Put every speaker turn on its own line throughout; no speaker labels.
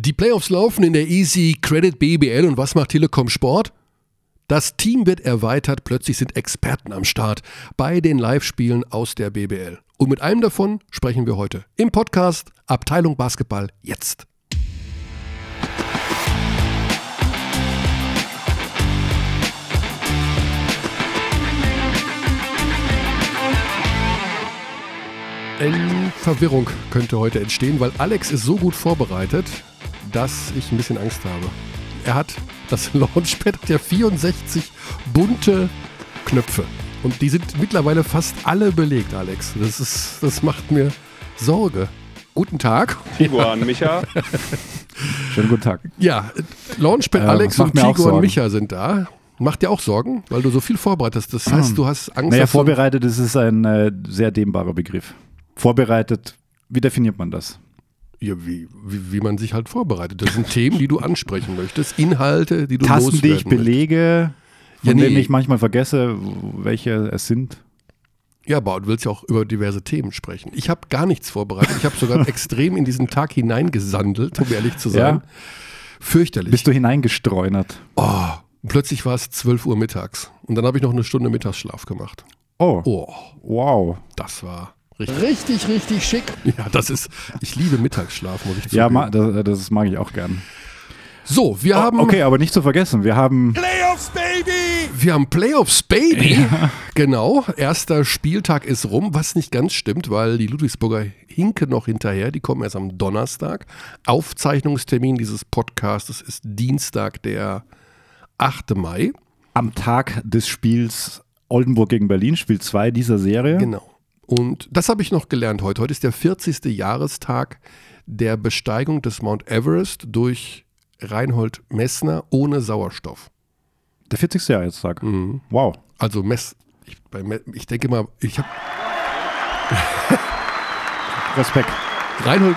Die Playoffs laufen in der Easy Credit BBL und was macht Telekom Sport? Das Team wird erweitert, plötzlich sind Experten am Start bei den Live-Spielen aus der BBL. Und mit einem davon sprechen wir heute im Podcast Abteilung Basketball jetzt. Eine Verwirrung könnte heute entstehen, weil Alex ist so gut vorbereitet, dass ich ein bisschen Angst habe. Er hat das Launchpad hat ja 64 bunte Knöpfe. Und die sind mittlerweile fast alle belegt, Alex. Das, ist, das macht mir Sorge. Guten Tag.
Tiguan, Micha.
Schönen guten Tag.
Ja, Launchpad
Äh,
Alex und
Sorgen.
Micha sind da. Macht dir auch Sorgen, weil du so viel vorbereitest. Das heißt, du hast Angst,
Naja, vorbereitet das ist ein äh, sehr dehnbarer Begriff. Vorbereitet, wie definiert man das?
Ja, wie, wie, wie man sich halt vorbereitet. Das sind Themen, die du ansprechen möchtest, Inhalte, die du
Tasten, die ich
loswerden
belege, von
Ja, nee.
denen ich manchmal vergesse, welche es sind.
Ja, aber du willst ja auch über diverse Themen sprechen. Ich habe gar nichts vorbereitet. Ich habe sogar extrem in diesen Tag hineingesandelt, um ehrlich zu sein.
Ja.
Fürchterlich.
Bist du hineingestreunert?
oh, plötzlich war es 12 Uhr mittags. Und dann habe ich noch eine Stunde Mittagsschlaf gemacht.
Oh,
Oh,
wow.
das war richtig, richtig, richtig schick. Ja, das ist, ich liebe Mittagsschlaf, muss ich zugeben.
Ja, ma, das, das mag ich auch gern.
so, wir haben,
Oh, okay, aber nicht zu vergessen, wir haben
Playoffs, Baby!
wir haben Playoffs, Baby. Genau, erster Spieltag ist rum, was nicht ganz stimmt, weil die Ludwigsburger hinken noch hinterher. Die kommen erst am Donnerstag. Aufzeichnungstermin dieses Podcasts ist Dienstag, der 8. Mai.
am Tag des Spiels Oldenburg gegen Berlin, Spiel 2 dieser Serie.
Genau. Und das habe ich noch gelernt heute. Heute ist der 40. Jahrestag der Besteigung des Mount Everest durch Reinhold Messner ohne Sauerstoff.
Der 40. Jahrestag.
Mhm.
Wow.
Also Mess, ich, bei, ich denke mal, ich habe
Respekt.
Reinhold,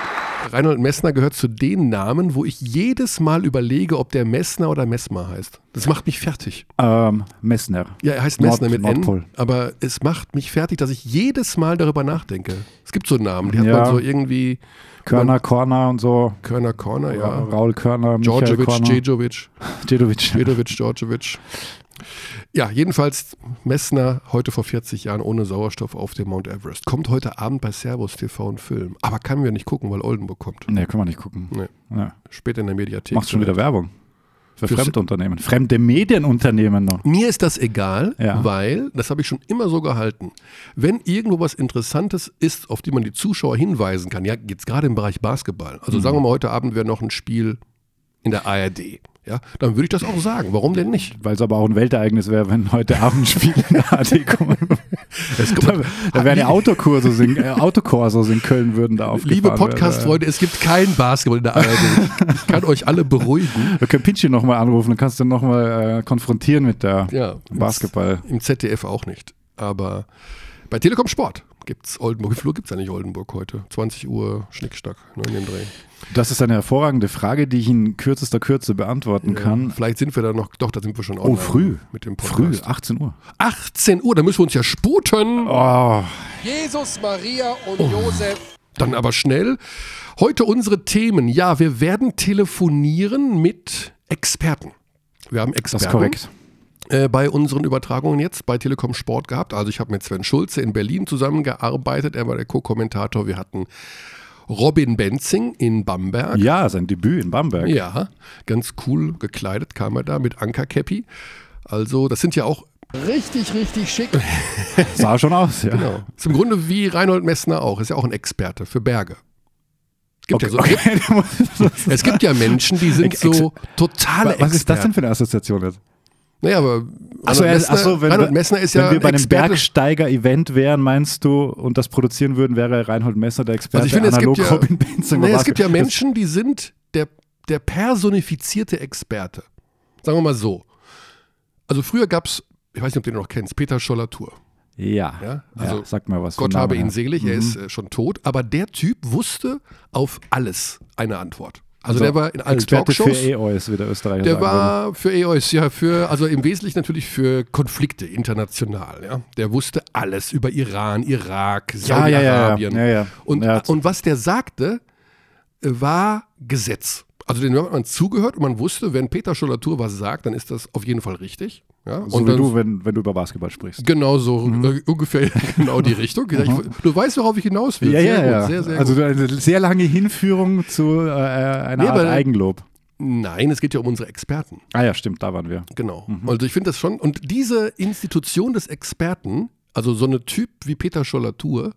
Reinhold Messner gehört zu den Namen, wo ich jedes Mal überlege, ob der Messner oder Messmer heißt. Das macht mich fertig.
Ähm, Messner.
Ja, er heißt
Nord-
Messner mit
Nordpol.
N, aber es macht mich fertig, dass ich jedes Mal darüber nachdenke. Es gibt so Namen, die hat
Ja.
man so irgendwie
Körner, Korner und so.
Körner Corner, ja.
Raul Körner, Michael
Djordjevic,
Korner.
Djedovic,
Djedovic.
Djedovic, Djordjevic. Ja, jedenfalls Messner heute vor 40 Jahren ohne Sauerstoff auf dem Mount Everest. Kommt heute Abend bei Servus TV und Film. Aber kann wir nicht gucken, weil Oldenburg kommt.
Nee, kann man nicht gucken.
Nee.
Ja.
Später in der Mediathek.
Machst schon wieder Werbung. Für
Fürs-
Fremdunternehmen. Fremde Medienunternehmen noch.
Mir ist das egal,
Ja.
weil, das habe ich schon immer so gehalten, wenn irgendwo was Interessantes ist, auf die man die Zuschauer hinweisen kann, ja, jetzt gerade im Bereich Basketball, also
Mhm.
sagen wir mal, heute Abend wäre noch ein Spiel in der ARD, ja, dann würde ich das auch sagen. Warum denn nicht?
Weil es aber auch ein Weltereignis wäre, wenn heute Abend Spiele in der AD kommen. Da, da wären ja Autokurse in, äh, Autokursos in Köln würden da aufgefahren
liebe. Podcast-Freunde, es gibt kein Basketball in der ARD. Ich kann euch alle beruhigen.
Wir können Pinschi nochmal anrufen, dann kannst du nochmal äh, konfrontieren mit der
Ja,
Basketball.
Im ZDF auch nicht. Aber bei Telekom Sport gibt es Oldenburg. Wie viel Uhr gibt es eigentlich Oldenburg heute? 20 Uhr Schnickstack, ne, in dem Dreh.
Das ist eine hervorragende Frage, die ich in kürzester Kürze beantworten kann.
Vielleicht sind wir da noch, doch, da sind wir schon online
Oh, früh.
mit dem
Früh,
Podcast.
18 Uhr.
18 Uhr, da müssen wir uns ja sputen.
Oh,
Jesus, Maria und Josef. Dann aber schnell. Heute unsere Themen. Ja, wir werden telefonieren mit Experten. Wir haben
das
Experten
ist korrekt.
Äh, bei unseren Übertragungen jetzt bei Telekom Sport gehabt. Also ich habe mit Sven Schulze in Berlin zusammengearbeitet. Er war der Co-Kommentator. Wir hatten Robin Benzing in Bamberg.
Ja, sein Debüt in Bamberg.
Ja, ganz cool gekleidet kam er da mit Ankerkäppi. Also, das sind ja auch richtig, richtig schick.
Sah schon aus, ja.
Genau. Ist im Grunde wie Reinhold Messner auch. Ist ja auch ein Experte für Berge. Gibt
Okay,
ja so,
okay.
Es gibt ja Menschen, die sind so totale
Was ist das denn
Experten.
für eine Assoziation jetzt?
Naja, aber
Ach so,
Reinhold
er ist-
Messner,
ach so, wenn, wir-
Messner ist
wenn
ja
wir bei einem. Bergsteiger-Event wären, meinst du, und das produzieren würden, wäre Reinhold Messer der Experte,
Also ich finde, es gibt ja, nee, es gibt ja Menschen, die sind der, der personifizierte Experte. Sagen wir mal so. Also früher gab es, ich weiß nicht, ob du den noch kennst, Peter Scholler-Tour.
Ja,
Ja,
also
also
sag mal was.
Gott habe ihn selig, er
Mhm.
ist äh, schon tot, aber der Typ wusste auf alles eine Antwort. Also,
Also
der war in allen
Experte für
Talkshows.
EOS, wie der Österreicher
Der
sagen würde.
war für EOS, ja, für, also im Wesentlichen natürlich für Konflikte international, ja. Der wusste alles über Iran, Irak,
Ja, ja, ja,
Saudi-Arabien.
ja, ja.
Und, und was der sagte, äh, war Gesetz. Also den hat man zugehört und man wusste, wenn Peter Schollatur was sagt, dann ist das auf jeden Fall richtig. Ja?
So
und
wie
dann,
du, wenn, wenn du über Basketball sprichst.
Genau so, äh, ungefähr genau die Richtung. Ich, du weißt, worauf ich hinaus will. sehr gut, sehr, sehr
also
gut.
eine sehr lange Hinführung zu äh, einer
Nee,
Art Eigenlob.
Nein, es geht ja um unsere Experten.
Ah ja, stimmt, da waren wir.
Genau. Also ich finde das schon. Und diese Institution des Experten, also so eine Typ wie Peter Schollatur,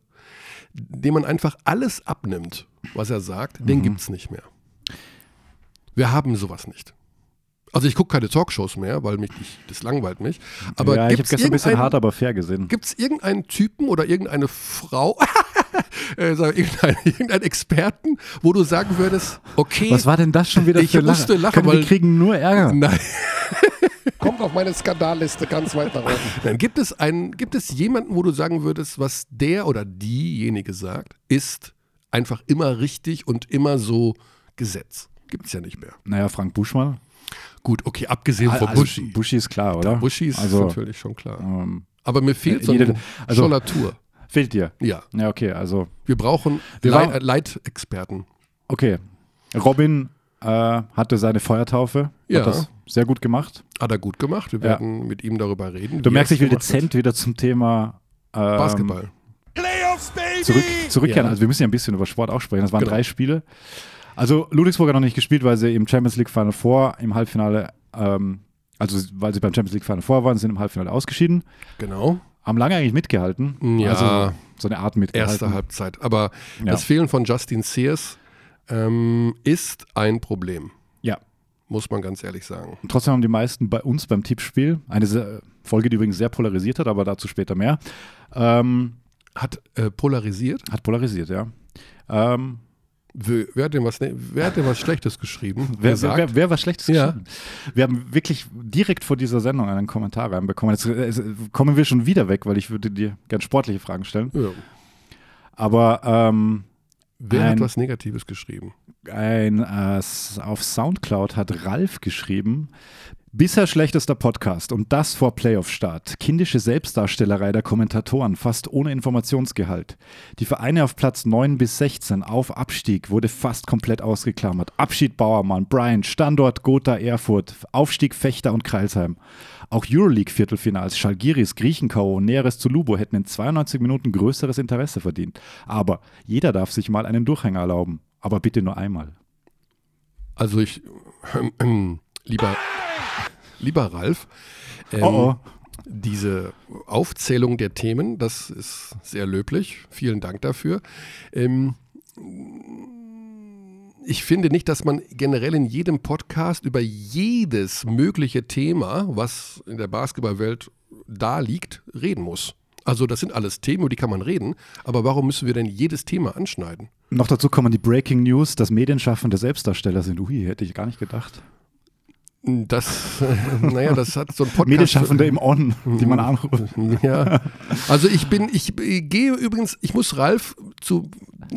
dem man einfach alles abnimmt, was er sagt, den gibt es nicht mehr. Wir haben sowas nicht. Also ich gucke keine Talkshows mehr, weil mich nicht, das langweilt mich. Aber
ja, ich habe gestern ein bisschen hart, aber fair gesehen.
Gibt es irgendeinen Typen oder irgendeine Frau, äh, sag, irgendeinen, irgendeinen Experten, wo du sagen würdest, okay,
Was war denn das schon wieder
Ich
für
musste lachen,
Können,
weil-
wir kriegen nur Ärger.
nein,
Kommt auf meine Skandalliste ganz weit nach oben.
Nein, gibt es einen, gibt es jemanden, wo du sagen würdest, was der oder diejenige sagt, ist einfach immer richtig und immer so Gesetz? Gibt es ja nicht mehr.
Naja, Frank Buschmann.
Gut, okay, abgesehen von
Also,
Buschi.
Buschi ist klar, oder?
Buschi ist
also,
natürlich schon klar.
ähm,
Aber mir fehlt so eine
also-
Schollatur.
fehlt dir.
Ja,
Ja, okay, also,
wir brauchen
Wir
Leit- äh, Leitexperten.
okay. Robin äh, hatte seine Feuertaufe.
Ja.
Hat das sehr gut gemacht.
Hat er gut gemacht. Wir
Ja.
werden mit ihm darüber reden.
Du merkst,
er
ich will
gemacht hat.
dezent wieder zum Thema ähm,
Basketball.
Playoffs, Baby!
zurück, zurückkehren.
Ja.
Also wir müssen ja ein bisschen über Sport auch sprechen. Das waren
Genau.
drei Spiele. Also Ludwigsburg hat noch nicht gespielt, weil sie im Champions League Final Four im Halbfinale, ähm, also weil sie beim Champions League Final Four waren, sind im Halbfinale ausgeschieden.
Genau.
Haben lange eigentlich mitgehalten.
Ja.
Also so eine Art mitgehalten.
Erste Halbzeit. Aber
Ja.
das Fehlen von Justin Sears ähm, ist ein Problem.
Ja.
Muss man ganz ehrlich sagen.
Und trotzdem haben die meisten bei uns beim Tippspiel, eine Folge, die übrigens sehr polarisiert hat, aber dazu später mehr, ähm,
Hat äh, polarisiert.
hat polarisiert, ja. Ähm,
Wer, hat denn was, ne- wer hat denn was Schlechtes geschrieben?
Wer, wer, wer, wer was Schlechtes
Ja.
geschrieben? Wir haben wirklich direkt vor dieser Sendung einen Kommentar reinbekommen. Jetzt äh, kommen wir schon wieder weg, weil ich würde dir gern sportliche Fragen stellen.
ja.
Aber ähm,
wer
Ein-
hat was Negatives geschrieben?
ein, äh, auf Soundcloud hat Ralf geschrieben, bisher schlechtester Podcast und das vor Playoff-Start. Kindische Selbstdarstellerei der Kommentatoren, fast ohne Informationsgehalt. Die Vereine auf Platz 9 bis 16 auf Abstieg wurde fast komplett ausgeklammert. Abschied Bauermann, Brian, Standort Gotha Erfurt, Aufstieg Fechter und Kreilsheim. Auch Euroleague-Viertelfinals, Schalgiris, Griechenkau und Näheres zu Lubo hätten in 92 Minuten größeres Interesse verdient. Aber jeder darf sich mal einen Durchhänger erlauben. Aber bitte nur einmal.
Also ich, lieber, lieber Ralf, ähm,
Oh, oh.
diese Aufzählung der Themen, das ist sehr löblich. Vielen Dank dafür. Ähm, ich finde nicht, dass man generell in jedem Podcast über jedes mögliche Thema, was in der Basketballwelt da liegt, reden muss. Also das sind alles Themen, über die kann man reden, aber warum müssen wir denn jedes Thema anschneiden?
Noch dazu kommen die Breaking News, dass Medienschaffende Selbstdarsteller sind. Ui, hätte ich gar nicht gedacht.
Das, äh, naja, das hat so ein Podcast.
Medienschaffende im On, die man anruft.
Ja, also ich bin, ich äh, gehe übrigens, ich muss Ralf zu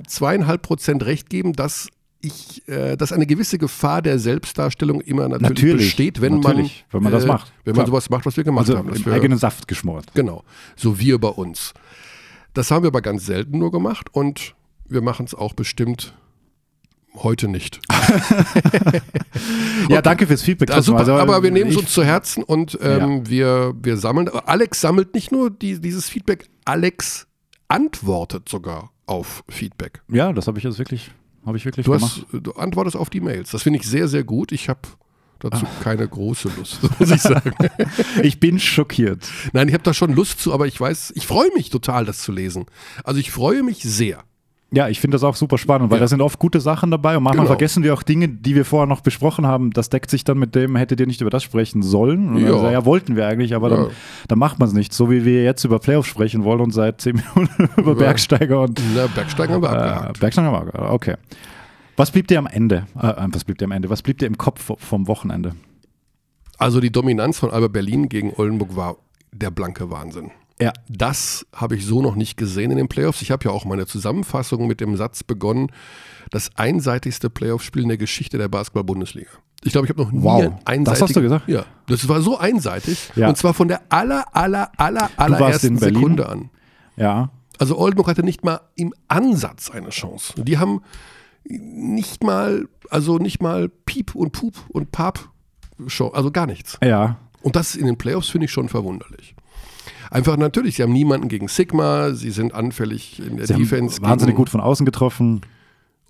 zweieinhalb Prozent recht geben, dass ich, äh, dass eine gewisse Gefahr der Selbstdarstellung immer natürlich,
Natürlich,
besteht, wenn
natürlich,
man,
wenn man das macht.
wenn man
Klar.
sowas macht, was wir gemacht
Also
haben.
im
wir,
eigenen Saft geschmort.
Genau, so wir bei uns. Das haben wir aber ganz selten nur gemacht und wir machen es auch bestimmt heute nicht.
Ja, danke fürs Feedback.
Ja, super,
Also,
aber wir nehmen es uns zu Herzen und ähm, wir, wir sammeln. Alex sammelt nicht nur die, dieses Feedback, Alex antwortet sogar auf Feedback.
Ja, das habe ich jetzt wirklich, habe ich wirklich
Du,
gemacht.
hast, du antwortest auf die Mails. Das finde ich sehr, sehr gut. Ich habe dazu
Ah.
keine große Lust, muss ich sagen.
Ich bin schockiert.
Nein, ich habe da schon Lust zu, aber ich weiß, ich freue mich total, das zu lesen. Also ich freue mich sehr.
Ja, ich finde das auch super spannend, weil
Ja.
da sind oft gute Sachen dabei und manchmal
Genau.
vergessen wir auch Dinge, die wir vorher noch besprochen haben. Das deckt sich dann mit dem, hättet ihr nicht über das sprechen sollen.
Ja.
Also, ja, wollten wir eigentlich, aber dann,
Ja.
dann macht man es nicht. So wie wir jetzt über Playoffs sprechen wollen und seit zehn Minuten über Bergsteiger und
Na, Bergsteigen haben wir
äh. Bergsteiger haben wir- Okay. Was blieb dir am Ende? Äh, was blieb dir am Ende? Was blieb dir im Kopf vom Wochenende?
Also die Dominanz von Alba Berlin gegen Oldenburg war der blanke Wahnsinn.
Ja.
Das habe ich so noch nicht gesehen in den Playoffs. Ich habe ja auch meine Zusammenfassung mit dem Satz begonnen, das einseitigste Playoff-Spiel in der Geschichte der Basketball-Bundesliga. Ich glaube, ich habe noch nie
Wow,
ein einseitiges...
das hast du gesagt?
Ja, das war so einseitig.
Ja.
Und zwar von der aller, aller, aller, allerersten? Sekunde an.
Ja.
Also Oldenburg hatte nicht mal im Ansatz eine Chance. Die haben nicht mal, also nicht mal Piep und Pup und Pap, also gar nichts.
Ja.
Und das in den Playoffs finde ich schon verwunderlich. Einfach natürlich, sie haben niemanden gegen Sigma, sie sind anfällig in der
Sie
Defense.
haben wahnsinnig gut von außen getroffen.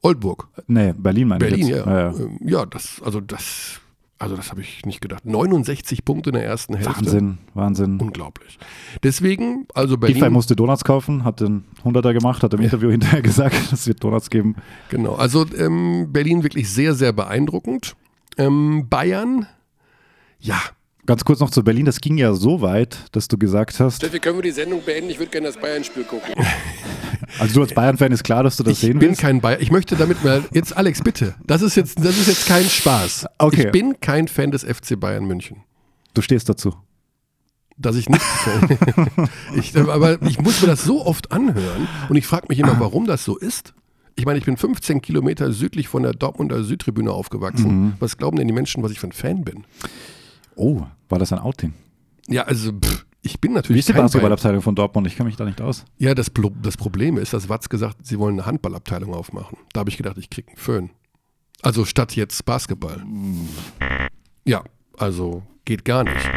Oldburg.
Nee, Berlin meine
Berlin,
ich
ja.
jetzt. Ja, ja.
Ähm, Ja, das, also das, also das habe ich nicht gedacht. 69 Punkte in der ersten Hälfte.
Wahnsinn, Wahnsinn.
Unglaublich. Deswegen, also Berlin,
musste Donuts kaufen, hat den 100er gemacht, hat im Interview hinterher gesagt, es wird Donuts geben.
genau, also ähm, Berlin wirklich sehr, sehr beeindruckend. Ähm, Bayern, ja,
Ganz kurz noch zu Berlin, das ging ja so weit, dass du gesagt hast,
Steffi, können wir die Sendung beenden? Ich würde gerne das Bayern-Spiel gucken.
also du als Bayern-Fan ist klar, dass du das
ich
sehen
bin
willst.
kein Bayern. Ich möchte damit mal, jetzt Alex, bitte, das ist jetzt, das ist jetzt kein Spaß.
Okay.
Ich bin kein Fan des FC Bayern München.
Du stehst dazu.
dass ich nicht ich, aber ich muss mir das so oft anhören und ich frage mich immer, warum das so ist. Ich meine, ich bin 15 Kilometer südlich von der Dortmunder Südtribüne aufgewachsen. Was glauben denn die Menschen, was ich für ein Fan bin?
Oh, war das ein Outing?
Ja, also pff, ich bin
Wie
natürlich
ist die. Basketballabteilung von Dortmund? Ich kenne mich da nicht aus.
Ja, das, das Problem ist, dass Watz gesagt, sie wollen eine Handballabteilung aufmachen. Da habe ich gedacht, ich kriege einen Föhn. Also statt jetzt Basketball. Ja, also geht gar nicht.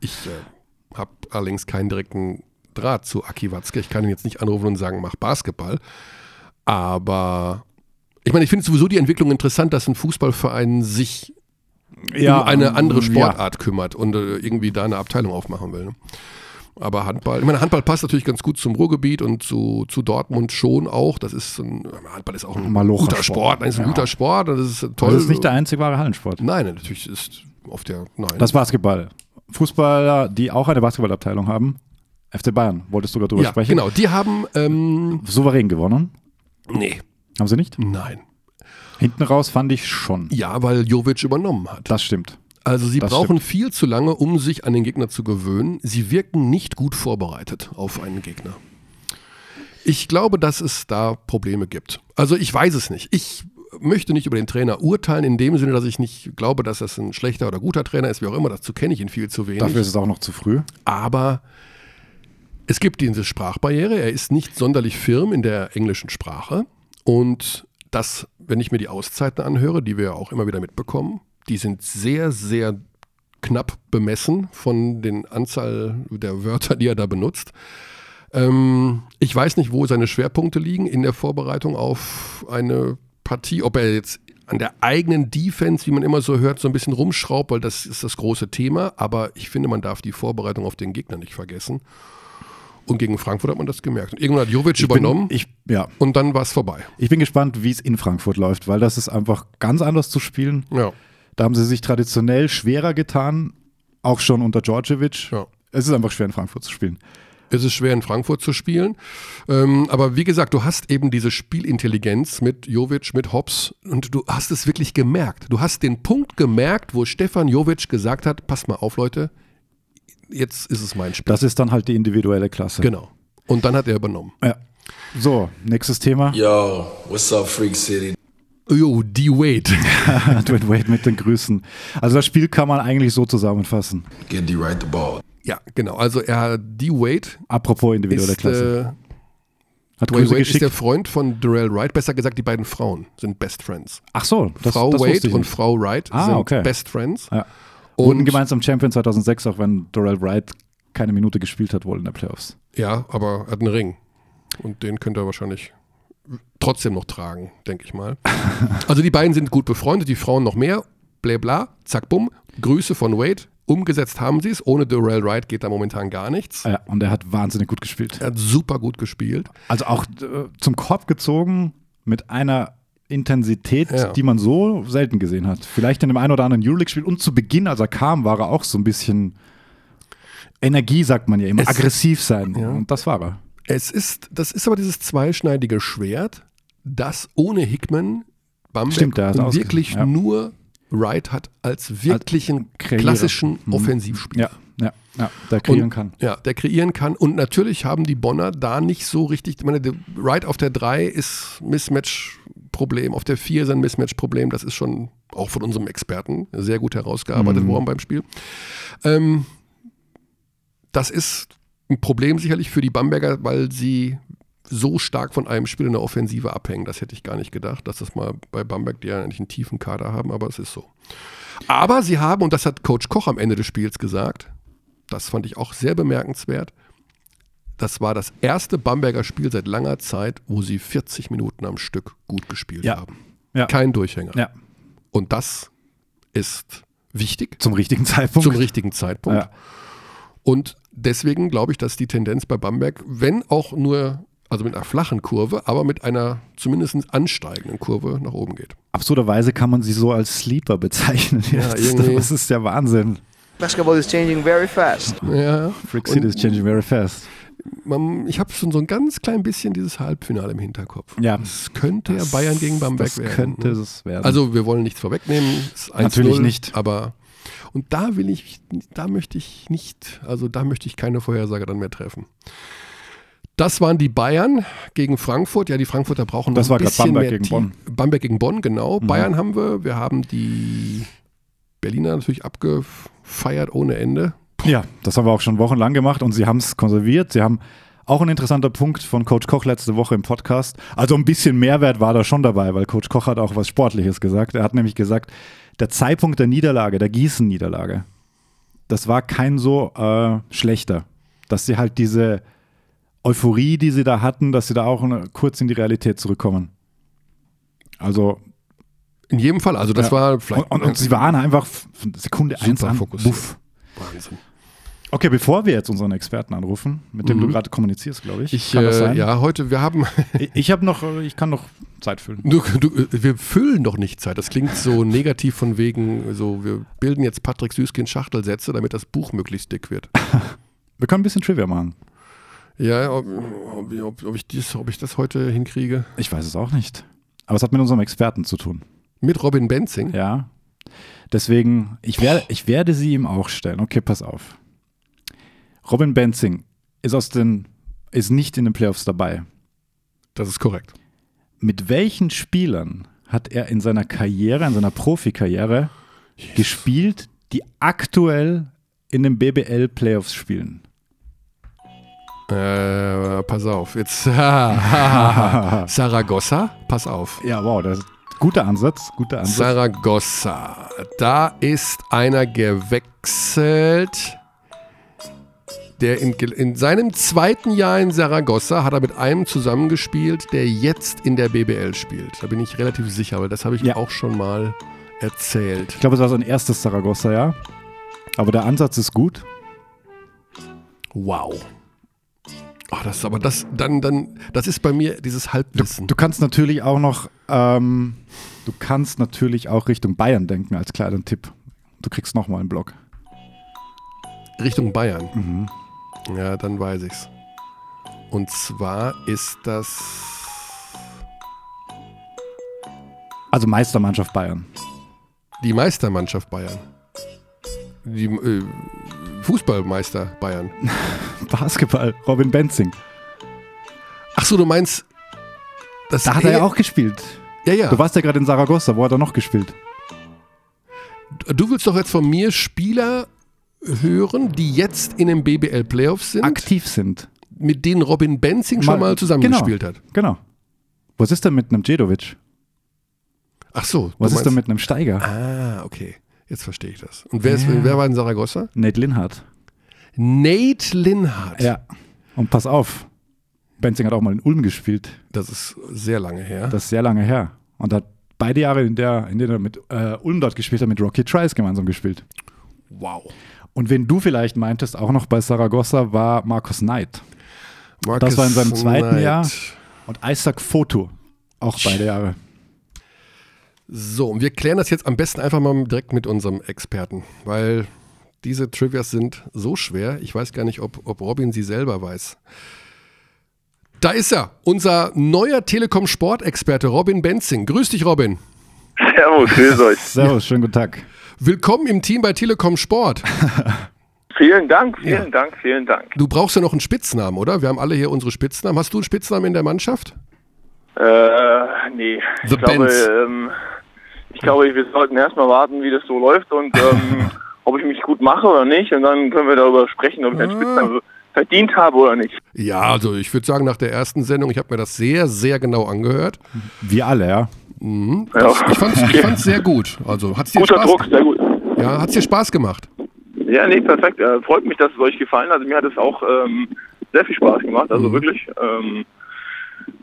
Ich äh, habe allerdings keinen direkten Draht zu Aki Watzke. Ich kann ihn jetzt nicht anrufen und sagen, mach Basketball. Aber ich meine, ich finde sowieso die Entwicklung interessant, dass ein Fußballverein sich um eine andere Sportart kümmert und äh, irgendwie da eine Abteilung aufmachen will. Ne? Aber Handball, ich meine, Handball passt natürlich ganz gut zum Ruhrgebiet und zu, zu Dortmund schon auch. Das ist ein, Handball ist auch ein
Malocher
guter
Sport.
Sport. Nein, ist ein
Ja.
guter Sport. Das ist toll.
Das ist nicht der einzig wahre Hallensport.
Nein, natürlich ist auf der, nein.
Das Basketball. Fußballer, die auch eine Basketballabteilung haben. FC Bayern, wolltest du darüber
ja,
sprechen?
genau. Die haben, ähm,
Souverän gewonnen.
nee,
Haben sie nicht?
nein.
Hinten raus fand ich schon.
Ja, weil Jovic übernommen hat.
Das stimmt.
Also sie
Das
brauchen viel zu lange, um sich an den Gegner zu gewöhnen. Sie wirken nicht gut vorbereitet auf einen Gegner. Ich glaube, dass es da Probleme gibt. Also ich weiß es nicht. Ich möchte nicht über den Trainer urteilen, in dem Sinne, dass ich nicht glaube, dass das ein schlechter oder guter Trainer ist, wie auch immer. Dazu kenne ich ihn viel zu wenig.
Dafür ist es auch noch zu früh.
Aber es gibt diese Sprachbarriere. Er ist nicht sonderlich firm in der englischen Sprache. Und das, wenn ich mir die Auszeiten anhöre, die wir ja auch immer wieder mitbekommen, die sind sehr, sehr knapp bemessen von den Anzahl der Wörter, die er da benutzt. Ähm, ich weiß nicht, wo seine Schwerpunkte liegen in der Vorbereitung auf eine Partie, ob er jetzt an der eigenen Defense, wie man immer so hört, so ein bisschen rumschraubt, weil das ist das große Thema. Aber ich finde, man darf die Vorbereitung auf den Gegner nicht vergessen. Und gegen Frankfurt hat man das gemerkt. Und irgendwann hat Jovic übernommen
Bin, ich, ja.
und dann war es vorbei.
ich bin gespannt, wie es in Frankfurt läuft, weil das ist einfach ganz anders zu spielen.
Ja.
Da haben sie sich traditionell schwerer getan, auch schon unter Djordjevic.
Ja.
Es ist einfach schwer in Frankfurt zu spielen.
Es ist schwer in Frankfurt zu spielen. Ähm, aber wie gesagt, du hast eben diese Spielintelligenz mit Jovic, mit Hobbs und du hast es wirklich gemerkt. Du hast den Punkt gemerkt, wo Stefan Jovic gesagt hat, pass mal auf Leute, jetzt ist es mein Spiel.
Das ist dann halt die individuelle Klasse.
genau. Und dann hat er übernommen.
Ja. So, nächstes Thema.
Yo, what's up, Freak City?
Jo, D-Wade.
Dwayne Wade mit den Grüßen. Also das Spiel kann man eigentlich so zusammenfassen.
Get D right the ball.
ja, genau. Also er, D-Wade
Apropos individuelle
ist,
Klasse.
äh,
Hat
Dwayne
Grüße
Wade ist
geschickt.
der Freund von Darrell Wright. Besser gesagt, die beiden Frauen sind Best Friends.
Ach so, das,
Frau
das
Wade
ich
und. Frau Wright
Ah,
sind
okay.
Best Friends.
Ja. Wurden
Und
gemeinsam Champion 2006, auch wenn Dorrell Wright keine Minute gespielt hat wohl in der Playoffs.
Ja, aber er hat einen Ring. Und den könnte er wahrscheinlich trotzdem noch tragen, denke ich mal. Also die beiden sind gut befreundet, die Frauen noch mehr. Bla bla, zack, bumm. Grüße von Wade. Umgesetzt haben sie es. Ohne Darrell Wright geht da momentan gar nichts.
Ja, und er hat wahnsinnig gut gespielt.
Er hat super gut gespielt.
Also auch äh, zum Korb gezogen mit einer Intensität,
Ja.
die man so selten gesehen hat. Vielleicht in dem einen oder anderen Euroleague-Spiel. Und zu Beginn, als er kam, war er auch so ein bisschen Energie, sagt man ja immer,
Es-
aggressiv sein.
Ja.
Und das war er.
Es ist, das ist aber dieses zweischneidige Schwert, das ohne Hickman Bamberg
Stimmt,
wirklich
ja.
nur Wright hat als wirklichen
Kreierer.
klassischen
Mhm.
Offensivspieler.
Ja, ja, ja, der kreieren
Und-
kann.
Ja, der kreieren kann. Und natürlich haben die Bonner da nicht so richtig, ich meine, Wright auf der 3 ist Mismatch-Problem, auf der 4 ist ein Mismatch-Problem. Das ist schon auch von unserem Experten sehr gut herausgearbeitet
Mhm.
worden beim Spiel. Ähm, das ist ein Problem sicherlich für die Bamberger, weil sie so stark von einem Spiel in der Offensive abhängen. Das hätte ich gar nicht gedacht, dass das mal bei Bamberg, die ja eigentlich einen tiefen Kader haben, aber es ist so. Aber sie haben, und das hat Coach Koch am Ende des Spiels gesagt, das fand ich auch sehr bemerkenswert, das war das erste Bamberger Spiel seit langer Zeit, wo sie 40 Minuten am Stück gut gespielt
Ja.
haben.
Ja.
Kein Durchhänger.
Ja,
Und das ist wichtig
zum richtigen Zeitpunkt.
zum richtigen Zeitpunkt. Und deswegen glaube ich, dass die Tendenz bei Bamberg, wenn auch nur, also mit einer flachen Kurve, aber mit einer zumindest ansteigenden Kurve nach oben geht.
Absurderweise kann man sie so als Sleeper bezeichnen.
Ja,
das ist der Wahnsinn.
Basketball is changing very fast.
Ja,
Frick City is changing very fast.
man, ich habe schon so ein ganz klein bisschen dieses Halbfinale im Hinterkopf.
Ja.
Es könnte
Das-
ja Bayern gegen Bamberg
das
werden.
könnte
ne?
es werden.
Also wir wollen nichts vorwegnehmen. Es ist 1-0,
Natürlich nicht.
Aber und da will ich, da möchte ich nicht, also da möchte ich keine Vorhersage dann mehr treffen. Das waren die Bayern gegen Frankfurt. Ja, die Frankfurter brauchen
Das
noch
war
ein bisschen
Bamberg
mehr
gegen
Team- Bamberg gegen Bonn, genau.
Mhm.
Bayern haben wir. Wir haben die Berliner natürlich abgefeiert ohne Ende.
Ja, das haben wir auch schon wochenlang gemacht und sie haben es konserviert. Sie haben auch ein interessanter Punkt von Coach Koch letzte Woche im Podcast. Also ein bisschen Mehrwert war da schon dabei, weil Coach Koch hat auch was Sportliches gesagt. Er hat nämlich gesagt, der Zeitpunkt der Niederlage, der Gießen-Niederlage, das war kein so äh, schlechter. Dass sie halt diese Euphorie, die sie da hatten, dass sie da auch kurz in die Realität zurückkommen. Also,
In jedem Fall. Also das
Ja.
war vielleicht
und, und, und sie waren einfach Sekunde eins an.
fokussiert.
Buff.
Wahnsinn.
Okay, bevor wir jetzt unseren Experten anrufen, mit dem
Mhm.
du gerade kommunizierst, glaube ich.
Ich,
Kann das
äh,
sein?
ja, heute, wir haben,
Ich, ich habe noch, ich kann noch Zeit füllen.
du, du, wir füllen doch nicht Zeit. Das klingt so negativ von wegen, so, wir bilden jetzt Patrick Süßkind Schachtelsätze, damit das Buch möglichst dick wird.
Wir können ein bisschen Trivia machen.
Ja, ob, ob, ob, ich dies, ob ich das heute hinkriege.
Ich weiß es auch nicht. Aber es hat mit unserem Experten zu tun.
Mit Robin Benzing.
Ja. Deswegen, ich werde, ich werde sie ihm auch stellen. Okay, pass auf. Robin Benzing ist aus den, ist nicht in den Playoffs dabei.
Das ist korrekt.
Mit welchen Spielern hat er in seiner Karriere, in seiner Profikarriere gespielt, die aktuell in den BBL Playoffs spielen?
Äh, pass auf. Jetzt. Saragossa, pass auf.
Ja, wow, das ist guter Ansatz, guter Ansatz.
Saragossa. Da ist einer gewechselt. Der in, in seinem zweiten Jahr in Saragossa hat er mit einem zusammengespielt, der jetzt in der BBL spielt. Da bin ich relativ sicher, weil das habe ich
Ja.
auch schon mal erzählt.
Ich glaube, es war sein erstes Saragossa, ja. Aber der Ansatz ist gut.
Wow. Oh, das ist aber das, dann, dann, das ist bei mir dieses Halbwissen.
Du kannst natürlich auch noch, ähm, du kannst natürlich auch Richtung Bayern denken als kleinen Tipp. Du kriegst nochmal einen Block.
Richtung Bayern.
Mhm.
Ja, dann weiß ich's. Und zwar ist das.
Also Meistermannschaft Bayern.
Die Meistermannschaft Bayern. Die äh, Fußballmeister Bayern.
Basketball, Robin Benzing.
Ach so, du meinst. Das
Da hat er ja auch gespielt.
Ja, ja.
Du warst ja gerade in Saragossa, wo hat er noch gespielt?
Du willst doch jetzt von mir Spieler hören, die jetzt in den BBL Playoffs sind,
Aktiv sind.
mit denen Robin Benzing schon
Mal-
mal zusammengespielt hat.
Genau. Was ist denn mit einem Djedovic?
Ach so.
Was ist denn mit einem Steiger?
Ah, okay. Jetzt verstehe ich das. Und wer, ist,
Ja.
wer war in Saragossa?
Nate Linhardt.
Nate Linhardt.
Ja. Und pass auf. Benzing hat auch mal in Ulm gespielt.
Das ist sehr lange her.
Das ist sehr lange her. Und hat beide Jahre, in, der, in denen er mit äh, Ulm dort gespielt hat, mit Rocky Trice gemeinsam gespielt.
wow.
Und wen du vielleicht meintest, auch noch bei Saragossa, war Markus Knight.
Marcus
war in seinem zweiten
Knight.
Jahr. Und Isaac Foto. Auch beide Jahre.
So, und wir klären das jetzt am besten einfach mal direkt mit unserem Experten, weil diese Trivias sind so schwer, ich weiß gar nicht, ob, ob Robin sie selber weiß. Da ist er, unser neuer Telekom-Sportexperte Robin Benzing. Grüß dich, Robin.
Servus, grüß euch.
Servus, schönen guten Tag.
Willkommen im Team bei Telekom Sport.
Vielen Dank, vielen
Ja.
Dank, vielen Dank.
Du brauchst ja noch einen Spitznamen, oder? Wir haben alle hier unsere Spitznamen. Hast du einen Spitznamen in der Mannschaft?
Äh, nee.
The
ich glaube, ähm, ich glaube, wir sollten erstmal warten, wie das so läuft und ähm, ob ich mich gut mache oder nicht. Und dann können wir darüber sprechen, ob ich einen
Ah.
Spitznamen verdient habe oder nicht.
Ja, also ich würde sagen, nach der ersten Sendung, ich habe mir das sehr, sehr genau angehört.
Wir alle, ja.
Ja.
Ich fand's, ich fand's sehr gut. Also hat's dir
Guter
Spaß,
Druck, sehr gut.
Ja, hat's dir Spaß gemacht?
Ja, nee, perfekt. Äh, freut mich, dass es euch gefallen hat. Also mir hat es auch ähm, sehr viel Spaß gemacht. Also wirklich. Ähm,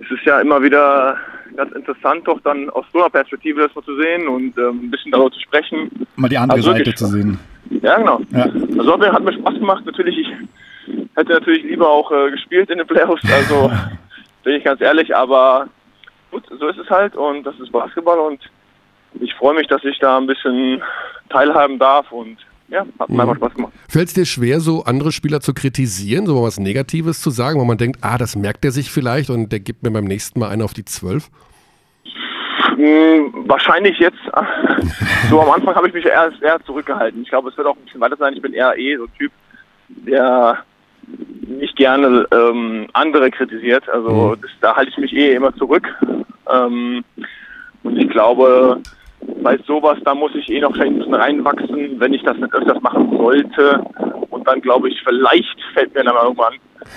es ist ja immer wieder ganz interessant, doch dann aus so einer Perspektive das mal zu sehen und ähm, ein bisschen darüber zu sprechen.
Mal die andere
Also
Seite zu sehen.
Ja, genau.
Ja.
Also hat mir, hat mir Spaß gemacht. Natürlich, ich hätte natürlich lieber auch äh, gespielt in den Playoffs. Also bin ich ganz ehrlich, aber gut, so ist es halt und das ist Basketball und ich freue mich, dass ich da ein bisschen teilhaben darf und ja, hat mir einfach Spaß gemacht.
Fällt es dir schwer, so andere Spieler zu kritisieren, so mal was Negatives zu sagen, wo man denkt, ah, das merkt er sich vielleicht und der gibt mir beim nächsten Mal einen auf die Zwölf?
Hm, wahrscheinlich jetzt, so am Anfang habe ich mich eher, eher zurückgehalten. Ich glaube, es wird auch ein bisschen weiter sein. Ich bin eher eh so ein Typ, der nicht gerne ähm, andere kritisiert. Also das, da halte ich mich eh immer zurück. Ähm, und ich glaube, bei sowas, da muss ich eh noch ein bisschen reinwachsen, wenn ich das nicht öfters machen sollte. Und dann glaube ich, vielleicht fällt mir dann irgendwann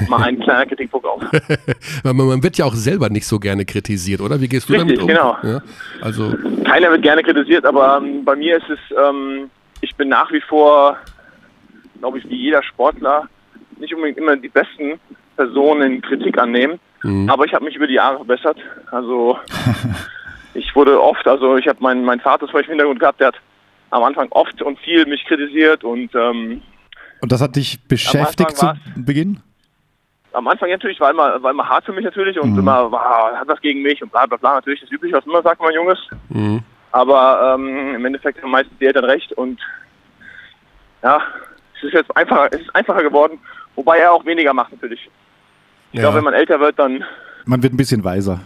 mal ein kleiner Kritikpunkt auf.
Man, wird ja auch selber nicht so gerne kritisiert, oder? Wie gehst du
Richtig,
damit um?
genau.
Ja, also,
Keiner wird gerne kritisiert, aber ähm, bei mir ist es, ähm, ich bin nach wie vor, glaube ich, wie jeder Sportler, nicht unbedingt immer die besten Personen in Kritik annehmen, aber ich habe mich über die Jahre verbessert. Also ich wurde oft, also ich habe meinen mein Vater zum Beispiel im Hintergrund gehabt, der hat am Anfang oft und viel mich kritisiert und ähm,
Und das hat dich beschäftigt zu. Beginn?
am Anfang natürlich war immer, war immer hart für mich natürlich und immer war, hat was gegen mich und bla bla bla, natürlich das Übliche, was immer sagt, wenn man jung ist.
mhm.
Aber ähm, im Endeffekt haben meistens die Eltern recht und ja, es ist jetzt einfacher, es ist einfacher geworden, wobei er auch weniger macht natürlich. Ich
Ja.
glaube, wenn man älter wird, dann
Man wird ein bisschen weiser,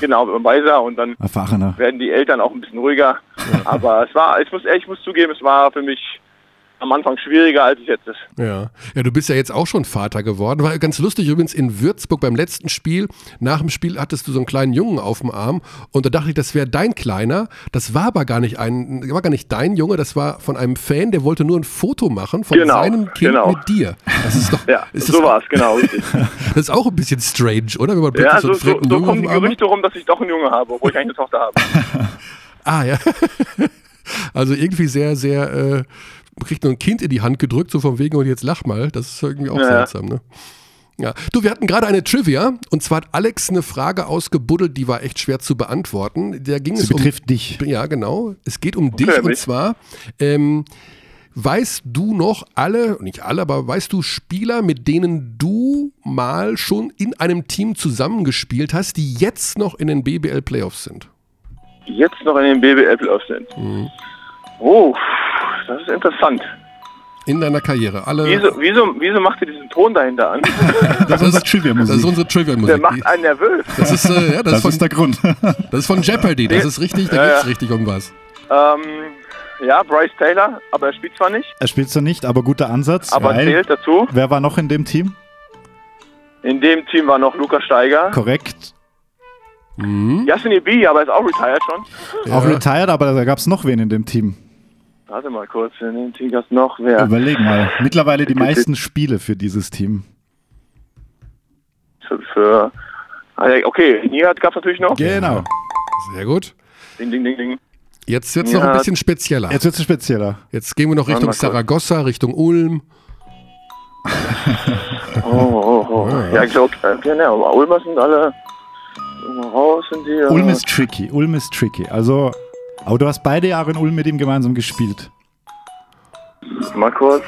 genau, man weiser und dann
erfahrener.
werden die Eltern auch ein bisschen ruhiger. Aber es war, ich muss ehrlich, ich muss zugeben, es war für mich am Anfang schwieriger, als es jetzt ist.
Ja. ja, du bist ja jetzt auch schon Vater geworden. War ganz lustig übrigens in Würzburg beim letzten Spiel. Nach dem Spiel hattest du so einen kleinen Jungen auf dem Arm und da dachte ich, das wäre dein Kleiner. Das war aber gar nicht ein, war gar nicht dein Junge, das war von einem Fan, der wollte nur ein Foto machen von
Genau,
seinem Kind
genau.
mit dir. Das ist doch,
Ja,
ist
so war es, genau, richtig.
das ist auch ein bisschen strange, oder? Wenn man plötzlich
ja,
so
so, so, so kommen die. Gerüchte rum, dass ich doch einen Junge habe, obwohl ich eigentlich eine Tochter habe.
Ah, ja. Also irgendwie sehr, sehr, äh, kriegt nur ein Kind in die Hand gedrückt, so von wegen und jetzt lach mal. Das ist irgendwie auch
Ja.
seltsam, ne? Ja. Du, wir hatten gerade eine Trivia und zwar hat Alex eine Frage ausgebuddelt, die war echt schwer zu beantworten. Da ging
Sie
es um.
betrifft dich.
Ja, genau. Es geht um dich und zwar. Ähm, Weißt du noch alle, nicht alle, aber weißt du Spieler, mit denen du mal schon in einem Team zusammengespielt hast, die jetzt noch in den BBL Playoffs sind?
Jetzt noch in den BBL-Playoffs sind.
Mhm.
Oh, das ist interessant.
In deiner Karriere. Alle.
Wieso, wieso, wieso macht ihr diesen Ton dahinter an?
Das ist unsere Trivia-Musik.
Das ist unsere
Der
Trivia-Musik.
macht einen nervös.
Das ist, äh, ja, das,
Das
ist von,
ist der Grund.
das ist von Jeopardy. Das ist richtig, da
Ja,
geht's
ja.
richtig um was.
Ähm, ja, Bryce Taylor, aber er spielt zwar nicht,
Er spielt zwar nicht, aber guter Ansatz.
aber
weil,
zählt dazu.
wer war noch in dem Team?
In dem Team war noch Lukas Steiger.
Korrekt.
Yasin B, aber ist auch retired schon.
Auch retired, aber da gab es noch wen in dem Team.
Warte mal kurz, in dem Team gab's noch wer.
Überleg mal. Mittlerweile die meisten Spiele für dieses Team.
Für, für ah, okay, Nihat gab's natürlich noch.
Genau.
Sehr gut.
Ding, ding, ding, ding.
Jetzt wird's noch ein bisschen spezieller.
Jetzt wird es spezieller.
Jetzt gehen wir noch Richtung. Saragossa, Richtung Ulm.
Oh, oh, oh. Ja, ich glaube, äh, aber Ulmer sind alle irgendwo raus sind die. ja.
Ulm ist tricky. Ulm ist tricky. Also, aber du hast beide Jahre in Ulm mit ihm gemeinsam gespielt.
Mal kurz.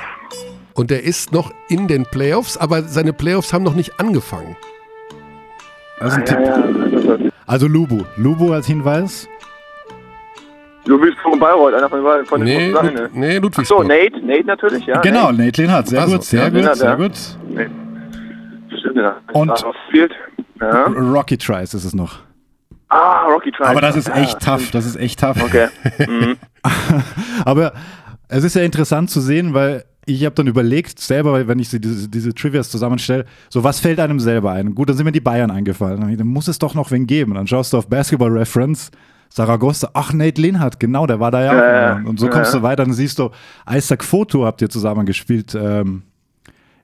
Und er ist noch in den Playoffs, aber seine Playoffs haben noch nicht angefangen.
Also, ein
Ja,
Tipp.
ja, das ist-
also Lubu. Lubu als Hinweis.
Du bist von Bayreuth, einer von, den- von den
Nee,
großen Sachen, ne?
nee
So,
Ludwigsburg.
Nate, Nate natürlich, ja.
Genau,
Nate.
Nate Lehnhardt. Sehr
Also,
gut, sehr
ja,
gut,
Lehnhardt,
sehr
ja.
gut.
Stimmt, ja.
Und-
Ah. Ja.
Rocky Tries ist es noch.
Ah, Rocky Tribe.
Aber das ist
Ah,
echt tough. Das ist echt tough.
Okay. Mhm.
Aber es ist ja interessant zu sehen, weil ich habe dann überlegt, selber, wenn ich sie diese, diese Trivias zusammenstelle, so was fällt einem selber ein? Gut, dann sind mir die Bayern eingefallen. Dann, muss es doch noch wen geben. Dann schaust du auf Basketball Reference, Saragossa, ach, Nate Linhardt, genau, der war da ja.
Ja,
auch. Und so kommst
ja.
du weiter, dann siehst du, Isaac Foto habt ihr zusammen gespielt. Ähm,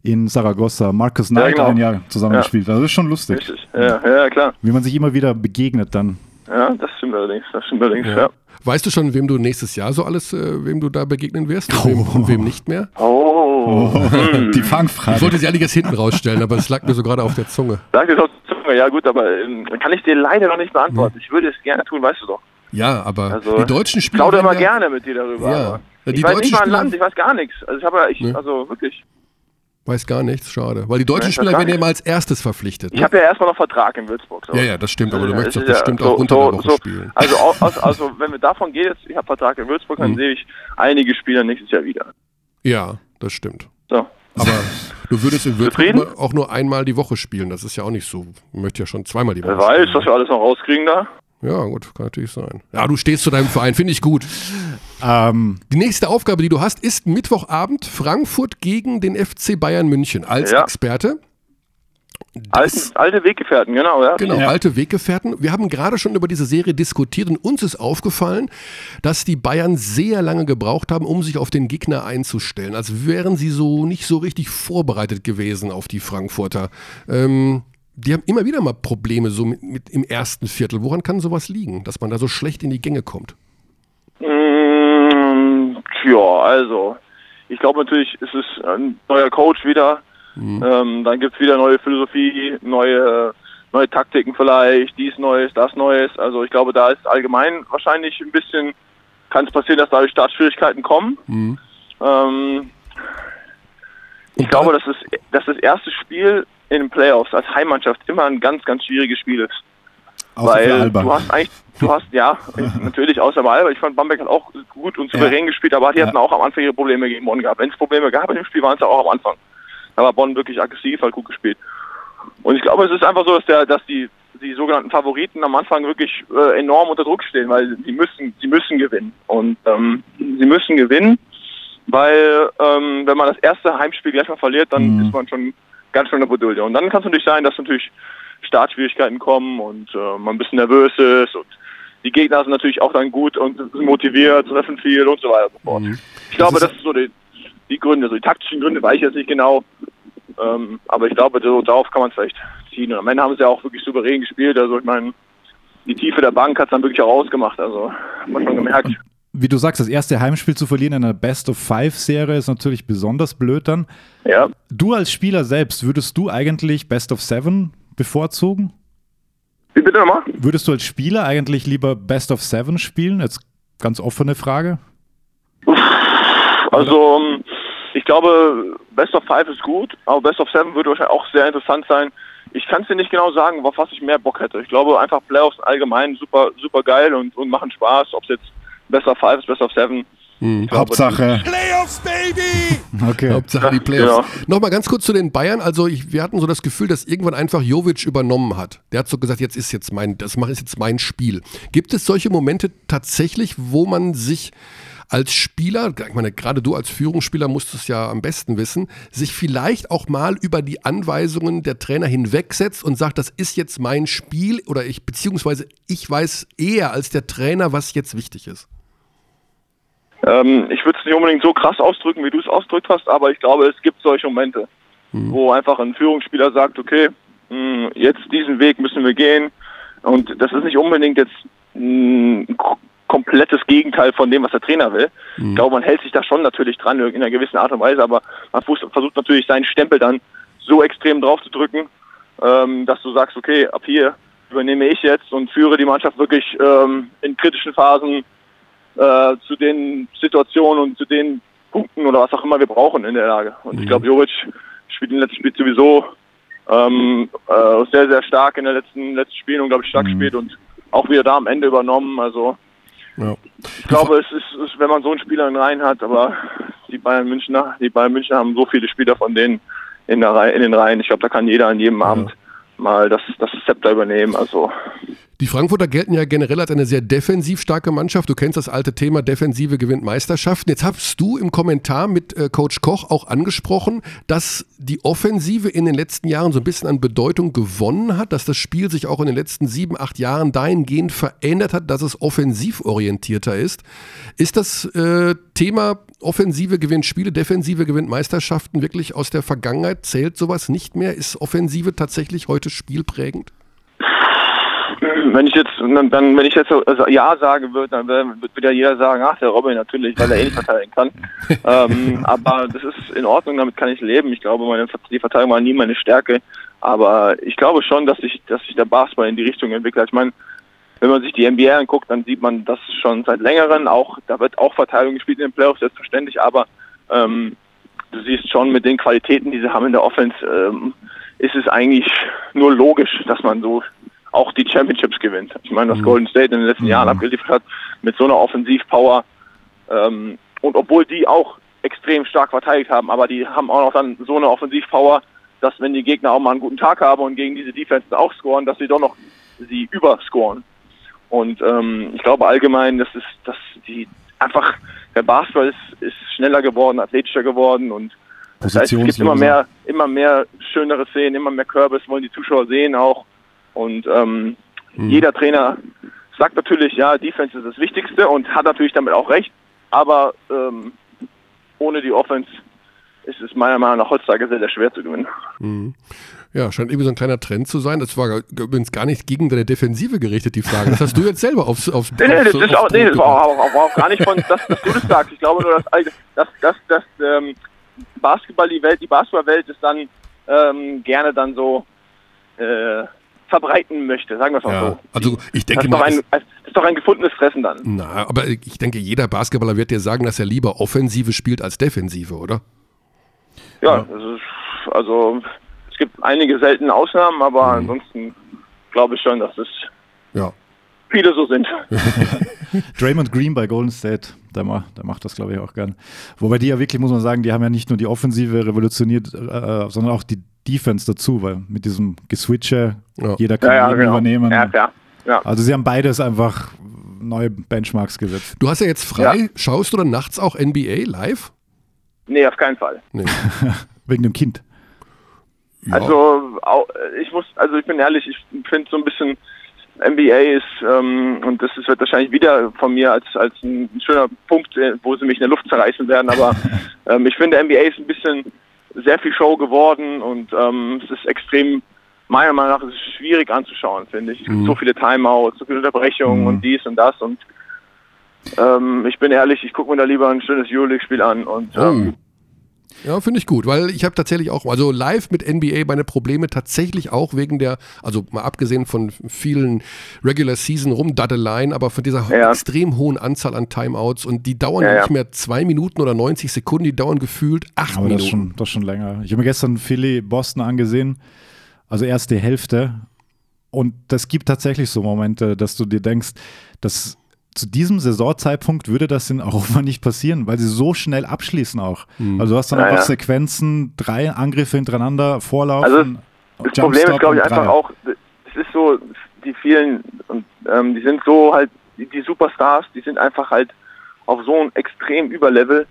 in Saragossa. Marcus Knight
genau.
ein Jahr zusammengespielt. Also das ist schon lustig,
Richtig. Ja, ja, klar.
wie man sich immer wieder begegnet dann.
Ja, das stimmt allerdings. Das stimmt allerdings, ja.
Weißt du schon, wem du nächstes Jahr so alles, äh, wem du da begegnen wirst und wem, und wem nicht mehr?
Oh.
Die
Ich
Fangfrage.
wollte sie einiges hinten rausstellen, aber es lag mir so gerade auf der Zunge.
Danke auf die Zunge. Ja gut, aber ähm, kann ich dir leider noch nicht beantworten. Ich würde es gerne tun, weißt du doch.
Ja, aber
Also,
die deutschen
Ich
Spieler.
plaudere immer
ja,
gerne mit dir darüber.
Ja. Ja, die
ich weiß
deutschen
nicht mal ein Land, ich weiß gar nichts. Also ich habe ja, ich,
Nee.
also wirklich.
Weiß gar nichts, schade. Weil die deutschen Spieler werden ja immer als erstes verpflichtet.
Ich
Ne?
habe ja erstmal noch Vertrag in Würzburg. So.
Ja, ja, das stimmt, aber du
Ja,
möchtest
es
doch
ist ja
bestimmt
so-
auch unter
so-
der Woche
so-
spielen.
Also, aus, also wenn wir davon gehen, jetzt, ich habe Vertrag in Würzburg, dann
Mhm.
sehe ich einige Spieler nächstes Jahr wieder.
Ja, das stimmt.
So.
Aber du würdest in Würzburg auch nur einmal die Woche spielen. Das ist ja auch nicht so. Ich möchte ja schon zweimal die Woche
Wer weiß,
spielen.
was wir alles noch rauskriegen da.
Ja, gut, kann natürlich sein. Ja, du stehst zu deinem Verein, finde ich gut.
Ähm,
Die nächste Aufgabe, die du hast, ist Mittwochabend Frankfurt gegen den FC Bayern München als
Ja.
Experte.
Alten, alte Weggefährten, genau, ja.
Genau,
Ja.
alte Weggefährten. Wir haben gerade schon über diese Serie diskutiert und uns ist aufgefallen, dass die Bayern sehr lange gebraucht haben, um sich auf den Gegner einzustellen. Als wären sie so nicht so richtig vorbereitet gewesen auf die Frankfurter. Ähm, die haben immer wieder mal Probleme so mit, mit im ersten Viertel. Woran kann sowas liegen, dass man da so schlecht in die Gänge kommt?
Mm, ja, also, ich glaube natürlich, ist es ein neuer Coach wieder. Ähm, dann gibt's wieder neue Philosophie, neue, neue Taktiken vielleicht, dies Neues, das Neues. Also ich glaube, da ist allgemein wahrscheinlich ein bisschen, kann es passieren, dass dadurch Startschwierigkeiten kommen. Ähm, ich glaube, dass, es, dass das erste Spiel in den Playoffs als Heimmannschaft immer ein ganz, ganz schwieriges Spiel ist.
außer
Weil
Alba.
du hast eigentlich, du hast, ja, natürlich außer bei Alba. Ich fand Bamberg hat auch gut und souverän
Ja.
gespielt, aber die
Ja.
hatten auch am Anfang ihre Probleme gegen Bonn gehabt. Wenn es Probleme gab in dem Spiel, waren es auch am Anfang. Da war Bonn wirklich aggressiv, hat gut gespielt. Und ich glaube, es ist einfach so, dass der, dass die, die sogenannten Favoriten am Anfang wirklich äh, enorm unter Druck stehen, weil sie müssen, sie müssen gewinnen. Und ähm, sie müssen gewinnen, weil ähm, wenn man das erste Heimspiel gleich mal verliert, dann
Mhm.
ist man schon ganz schön in der Bredouille. Und dann kann es natürlich sein, dass natürlich Startschwierigkeiten kommen und äh, man ein bisschen nervös ist und die Gegner sind natürlich auch dann gut und sind motiviert, treffen viel und so weiter und so fort. Ich glaube,
Das ist
so die, die Gründe, so die taktischen Gründe weiß ich jetzt nicht genau, ähm, aber ich glaube, so, darauf kann man es vielleicht ziehen. Und am Ende haben sie ja auch wirklich souverän gespielt, also ich meine, die Tiefe der Bank hat es dann wirklich auch ausgemacht, also hat man schon gemerkt.
Wie du sagst, das erste Heimspiel zu verlieren in einer Best-of-Five-Serie ist natürlich besonders blöd dann.
Ja,
Du als Spieler selbst, würdest du eigentlich Best-of-Seven bevorzugen?
wie bitte nochmal?
Würdest du als Spieler eigentlich lieber Best-of-Seven spielen? Jetzt ganz offene Frage.
Also, ähm, ich glaube, Best of Five ist gut, aber Best of Seven würde wahrscheinlich auch sehr interessant sein. Ich kann es dir nicht genau sagen, auf was ich mehr Bock hätte. Ich glaube einfach Playoffs allgemein super, super geil und, und machen Spaß, ob es jetzt Best of Five ist, Best of Seven. Glaube,
Hauptsache.
Playoffs, Baby!
Okay.
Hauptsache die Playoffs.
genau.
Nochmal ganz kurz zu den Bayern. Also ich, wir hatten so das Gefühl, dass irgendwann einfach Jovic übernommen hat. Der hat so gesagt, jetzt ist jetzt mein, das ich jetzt mein Spiel. Gibt es solche Momente tatsächlich, wo man sich als Spieler, ich meine, gerade du als Führungsspieler musst es ja am besten wissen, sich vielleicht auch mal über die Anweisungen der Trainer hinwegsetzt und sagt, das ist jetzt mein Spiel oder ich, beziehungsweise ich weiß eher als der Trainer, was jetzt wichtig ist.
Ähm, ich würde es nicht unbedingt so krass ausdrücken, wie du es ausgedrückt hast, aber ich glaube, es gibt solche Momente, wo einfach ein Führungsspieler sagt, okay, mh, jetzt diesen Weg müssen wir gehen. Und das ist nicht unbedingt jetzt ein komplettes Gegenteil von dem, was der Trainer will. Ich glaube, man hält sich da schon natürlich dran in einer gewissen Art und Weise, aber man versucht versucht natürlich seinen Stempel dann so extrem drauf zu drücken, ähm, dass du sagst, okay, ab hier übernehme ich jetzt und führe die Mannschaft wirklich ähm, in kritischen Phasen äh, zu den Situationen und zu den Punkten oder was auch immer wir brauchen in der Lage. Und ich glaube, Juric spielt im letzten Spiel sowieso ähm, äh, sehr, sehr stark in den letzten, letzten Spielen und glaube ich stark gespielt und auch wieder da am Ende übernommen. Also
Ja.
ich glaube, es ist, ist, wenn man so einen Spieler in den Reihen hat, aber die Bayern Münchner, die Bayern Münchner haben so viele Spieler von denen in, der Reihe, in den Reihen. Ich glaube, da kann jeder an jedem Abend mal das, das Zepter übernehmen. Also
Die Frankfurter gelten ja generell als eine sehr defensiv starke Mannschaft. Du kennst das alte Thema, Defensive gewinnt Meisterschaften. Jetzt hast du im Kommentar mit äh, Coach Koch auch angesprochen, dass die Offensive in den letzten Jahren so ein bisschen an Bedeutung gewonnen hat, dass das Spiel sich auch in den letzten sieben, acht Jahren dahingehend verändert hat, dass es offensiv orientierter ist. Ist das äh, Thema Offensive gewinnt Spiele, Defensive gewinnt Meisterschaften wirklich aus der Vergangenheit? Zählt sowas nicht mehr? Ist Offensive tatsächlich heute spielprägend?
Wenn ich jetzt dann, wenn ich jetzt so also ja sagen würde, dann wird wieder jeder sagen, ach der Robin natürlich, weil er eh nicht verteidigen kann. ähm, aber das ist in Ordnung, damit kann ich leben. Ich glaube, meine die Verteidigung war nie meine Stärke. Aber ich glaube schon, dass sich dass sich der Basketball in die Richtung entwickelt. Ich meine, wenn man sich die NBA anguckt, dann sieht man das schon seit längerem. Auch da wird auch Verteidigung gespielt in den Playoffs, selbstverständlich. Aber ähm, du siehst schon mit den Qualitäten, die sie haben in der Offense, ähm, ist es eigentlich nur logisch, dass man so auch die Championships gewinnt. Ich meine, was mhm. Golden State in den letzten mhm. Jahren abgeliefert hat mit so einer Offensivpower ähm, und obwohl die auch extrem stark verteidigt haben, aber die haben auch noch dann so eine Offensivpower, dass wenn die Gegner auch mal einen guten Tag haben und gegen diese Defense auch scoren, dass sie doch noch sie überscoren. Und ähm, ich glaube allgemein, dass es, dass die einfach der Basketball ist, ist schneller geworden, athletischer geworden und das heißt, es gibt immer mehr, immer mehr schönere Szenen, immer mehr Körbe, wollen die Zuschauer sehen auch. Und ähm, mhm. jeder Trainer sagt natürlich, ja, Defense ist das Wichtigste und hat natürlich damit auch recht. Aber ähm, ohne die Offense ist es meiner Meinung nach heutzutage sehr, sehr schwer zu gewinnen.
Mhm. Ja, scheint irgendwie so ein kleiner Trend zu sein. Das war übrigens gar nicht gegen deine Defensive gerichtet, die Frage. Das hast du jetzt selber aufs, aufs,
nee, nee, aufs, das, aufs auch, nee, das war, auch, war auch gar nicht von, dass, dass du das sagst. Ich glaube nur, dass, dass, dass, dass ähm, Basketball, die Welt, die Basketballwelt ist dann ähm, gerne dann so äh, verbreiten möchte, sagen wir es mal ja, so.
Also ich denke
das ist, mal, ein, das ist doch ein gefundenes Fressen dann.
Na, aber ich denke, jeder Basketballer wird dir sagen, dass er lieber Offensive spielt als Defensive, oder?
Ja, ja. also es gibt einige seltene Ausnahmen, aber mhm. ansonsten glaube ich schon, dass es ja. viele so sind.
Draymond Green bei Golden State, der, macht, der macht das, glaube ich, auch gern. Wobei die ja wirklich, muss man sagen, die haben ja nicht nur die Offensive revolutioniert, äh, sondern auch die Defense dazu, weil mit diesem Geswitche, ja. jeder kann ja, ja, genau. übernehmen. Ja, ja. Also sie haben beides einfach neue Benchmarks gesetzt.
Du hast ja jetzt frei, schaust du dann nachts auch NBA live?
Nee, auf keinen Fall. Nee.
Wegen dem Kind.
Also ich muss, also ich bin ehrlich, ich finde so ein bisschen NBA ist, ähm, und das ist, wird wahrscheinlich wieder von mir als, als ein schöner Punkt, äh, wo sie mich in der Luft zerreißen werden, aber ähm, ich finde NBA ist ein bisschen sehr viel Show geworden und ähm, es ist extrem, meiner Meinung nach, ist es schwierig anzuschauen, finde ich. Es gibt mhm. so viele Timeouts, so viele Unterbrechungen mhm. und dies und das und ähm, ich bin ehrlich, ich gucke mir da lieber ein schönes Euroleague-Spiel an und ähm,
ja, finde ich gut, weil ich habe tatsächlich auch, also live mit NBA meine Probleme tatsächlich auch wegen der, also mal abgesehen von vielen Regular Season Rumdaddeleien, aber von dieser ja. extrem hohen Anzahl an Timeouts und die dauern ja, nicht mehr zwei Minuten oder 90 Sekunden, die dauern gefühlt acht aber Minuten.
Das ist, schon, das ist schon länger. Ich habe mir gestern Philly Boston angesehen, also erste Hälfte und das gibt tatsächlich so Momente, dass du dir denkst, dass zu diesem Saisonzeitpunkt würde das in Europa nicht passieren, weil sie so schnell abschließen auch. Mhm. Also du hast dann ja, einfach. Sequenzen, drei Angriffe hintereinander, Vorlaufen.
Also das Problem ist, glaube ich, einfach auch, es ist so, die vielen, und, ähm, die sind so halt, die, die, Superstars, die sind einfach halt auf so einem extrem Überlevel,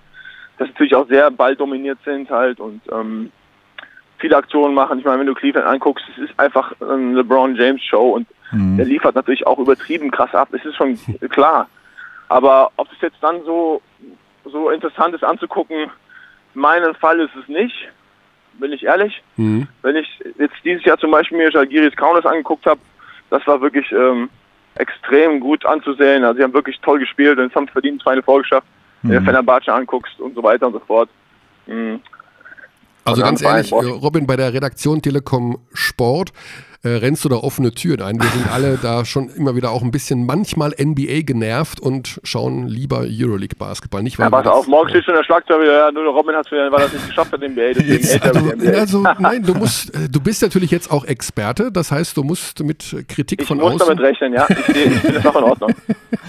dass natürlich auch sehr balldominiert sind halt und ähm, viele Aktionen machen. Ich meine, wenn du Cleveland anguckst, es ist einfach ein LeBron James Show und Mhm. Der liefert natürlich auch übertrieben krass ab, das ist schon klar. Aber ob es jetzt dann so, so interessant ist anzugucken, meinen Fall ist es nicht, bin ich ehrlich. Mhm. Wenn ich jetzt dieses Jahr zum Beispiel mir Jalgiris Kaunas angeguckt habe, das war wirklich ähm, extrem gut anzusehen. Also sie haben wirklich toll gespielt und es haben verdient Final vorgeschafft. Mhm. Wenn du Fenerbahce anguckst und so weiter und so fort. Mhm.
Also ganz ehrlich, Robin, bei der Redaktion Telekom Sport äh, rennst du da offene Türen ein. Wir sind alle da schon immer wieder auch ein bisschen manchmal NBA genervt und schauen lieber Euroleague Basketball. Nicht, weil
ja, pass auf, morgen steht schon der Schlagzeug, ja, nur Robin hat weil das nicht geschafft hat, NBA, jetzt,
also, NBA. Also, nein, du musst, äh, du bist natürlich jetzt auch Experte, das heißt, du musst mit Kritik
ich
von
außen... Ich muss damit rechnen, ja, ich, sehe, ich finde das auch in Ordnung.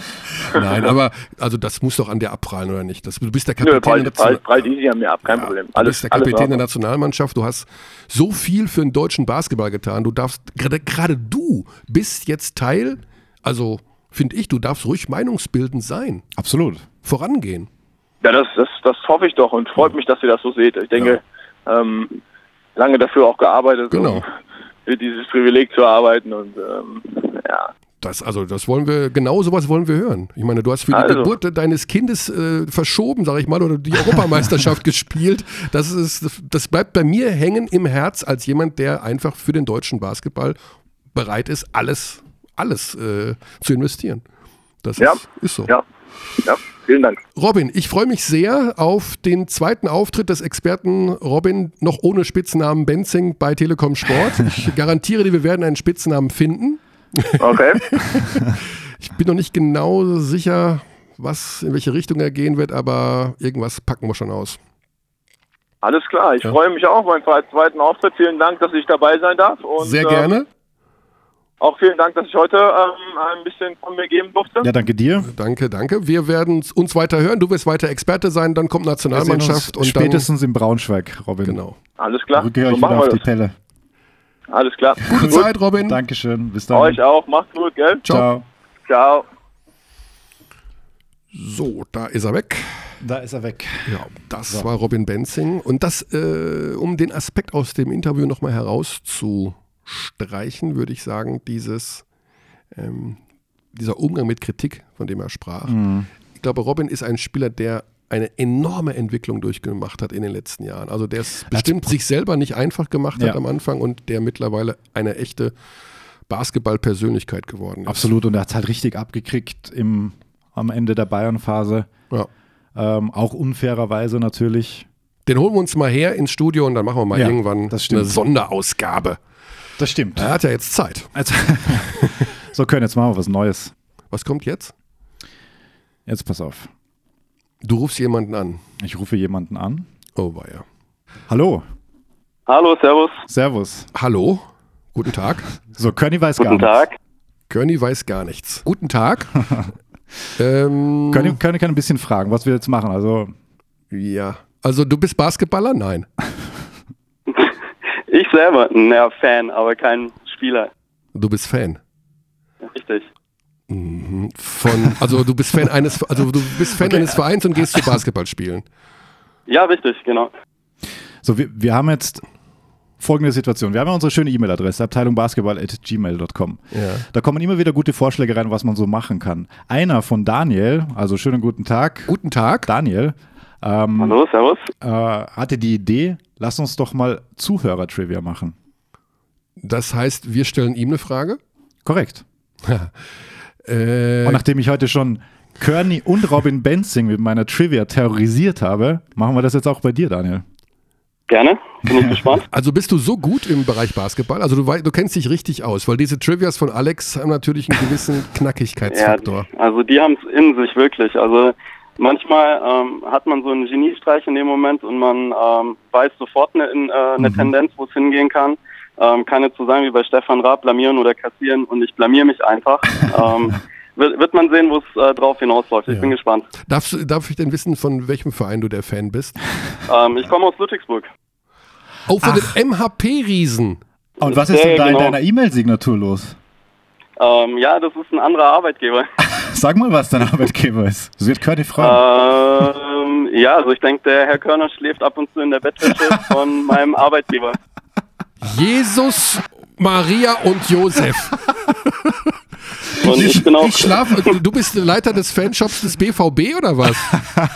Nein, aber also das muss doch an dir abprallen, oder nicht? Das, du bist der Kapitän Nö,
prallt, prallt, prallt easy an mir ab, kein ja, Problem.
Alles, du bist der Kapitän der Nationalmannschaft, du hast so viel für den deutschen Basketball getan, du darfst gerade gerade du bist jetzt Teil, also finde ich, du darfst ruhig meinungsbildend sein,
Absolut.
vorangehen.
Ja, das, das, das hoffe ich doch und freut mich, dass ihr das so seht. Ich denke, ähm, lange dafür auch gearbeitet,
Genau.
um für dieses Privileg zu arbeiten und ähm, ja.
Das, also, das wollen wir, genau sowas wollen wir hören. Ich meine, du hast für die
Also.
Geburt deines Kindes äh, verschoben, sag ich mal, oder die Europameisterschaft gespielt. Das, ist, das bleibt bei mir hängen im Herz als jemand, der einfach für den deutschen Basketball bereit ist, alles, alles äh, zu investieren. Das
Ja.
ist, ist so.
Ja, ja, vielen Dank.
Robin, ich freue mich sehr auf den zweiten Auftritt des Experten Robin, noch ohne Spitznamen Benzing bei Telekom Sport. Ich garantiere dir, wir werden einen Spitznamen finden.
Okay.
Ich bin noch nicht genau sicher, was, in welche Richtung er gehen wird, aber irgendwas packen wir schon aus.
Alles klar, ich freue mich auch auf meinen zweiten Auftritt. Vielen Dank, dass ich dabei sein darf. Und,
Sehr
ähm,
gerne.
auch vielen Dank, dass ich heute ähm, ein bisschen von mir geben durfte.
Ja, danke dir.
Danke, danke. Wir werden uns weiter hören. Du wirst weiter Experte sein, dann kommt
Wir sehen
Nationalmannschaft
uns
und dann.
spätestens in Braunschweig, Robin.
Genau.
Alles klar,
Rücke
so
euch wieder
machen wir
auf die. Pelle.
Alles klar.
Gute Zeit, Robin.
Dankeschön. Bis dann.
Euch auch. Macht's gut, gell?
Ciao.
Ciao.
So, da ist er weg.
Da ist er weg.
Ja, das war Robin Benzing. Und das, äh, um den Aspekt aus dem Interview nochmal herauszustreichen, würde ich sagen, dieses, ähm, dieser Umgang mit Kritik, von dem er sprach. Ich glaube, Robin ist ein Spieler, der eine enorme Entwicklung durchgemacht hat in den letzten Jahren. Also der es bestimmt sich selber nicht einfach gemacht hat
Ja.
am Anfang und der mittlerweile eine echte Basketball-Persönlichkeit geworden ist.
Absolut. Und er hat es halt richtig abgekriegt im, am Ende der Bayern-Phase.
Ja.
Ähm, auch unfairerweise natürlich.
Den holen wir uns mal her ins Studio und dann machen wir mal
Ja,
irgendwann eine Sonderausgabe.
Das stimmt.
Er hat ja jetzt Zeit.
Also, so können jetzt machen wir was Neues.
Was kommt jetzt?
Jetzt pass auf.
Du rufst jemanden an.
Ich rufe jemanden an.
Oh, weia.
Hallo.
Hallo, Servus.
Servus.
Hallo? Guten Tag.
So, Körny weiß
Guten
gar
Tag.
Körny weiß gar nichts. Guten Tag. ähm,
nichts. Körny, Körny kann ein bisschen fragen, was wir jetzt machen. Also,
ja. Also du bist Basketballer? Nein.
Ich selber, naja, Fan, aber kein Spieler.
Du bist Fan.
Richtig.
Von, also du bist Fan eines, also du bist Fan eines Vereins und gehst zu Basketball spielen.
Ja, richtig, genau.
so wir, wir haben jetzt folgende Situation. Wir haben ja unsere schöne E-Mail-Adresse, abteilungbasketball.gmail.com.
Ja.
Da kommen immer wieder gute Vorschläge rein, was man so machen kann. Einer von Daniel, also schönen guten Tag,
Guten Tag.
Daniel, ähm,
Hallo, Servus.
äh, hatte die Idee, lass uns doch mal Zuhörer-Trivia machen.
Das heißt, wir stellen ihm eine Frage.
Korrekt.
Äh,
Und nachdem ich heute schon Kearney und Robin Benzing mit meiner Trivia terrorisiert habe, machen wir das jetzt auch bei dir, Daniel.
Gerne. Bin ich gespannt.
also bist du so gut im Bereich Basketball? Also du, du kennst dich richtig aus, weil diese Trivias von Alex haben natürlich einen gewissen
Ja,
Knackigkeitsfaktor.
also die haben es in sich wirklich. Also manchmal ähm, hat man so einen Geniestreich in dem Moment und man ähm, weiß sofort eine, in, äh, eine Tendenz, wo es hingehen kann. Ähm, kann jetzt so sein wie bei Stefan Raab, blamieren oder kassieren und ich blamier mich einfach. ähm, wird, wird man sehen, wo es äh, drauf hinausläuft. Ich
Ja.
bin gespannt.
Darfst, du- darf ich denn wissen, von welchem Verein du der Fan bist?
Ähm, ich komme aus Ludwigsburg.
Oh, von den MHP-Riesen.
Und was
ist denn da in
deiner E-Mail-Signatur los?
Ähm, ja, das ist ein anderer Arbeitgeber.
Sag mal, was dein Arbeitgeber ist. Das wird Kearney fragen.
ähm, ja, also ich denke, der Herr Körner schläft ab und zu in der Bettwäsche von meinem Arbeitgeber.
Jesus, Maria und Josef.
Und ich bin auch
Ich schlafe, du bist Leiter des Fanshops des BVB oder was?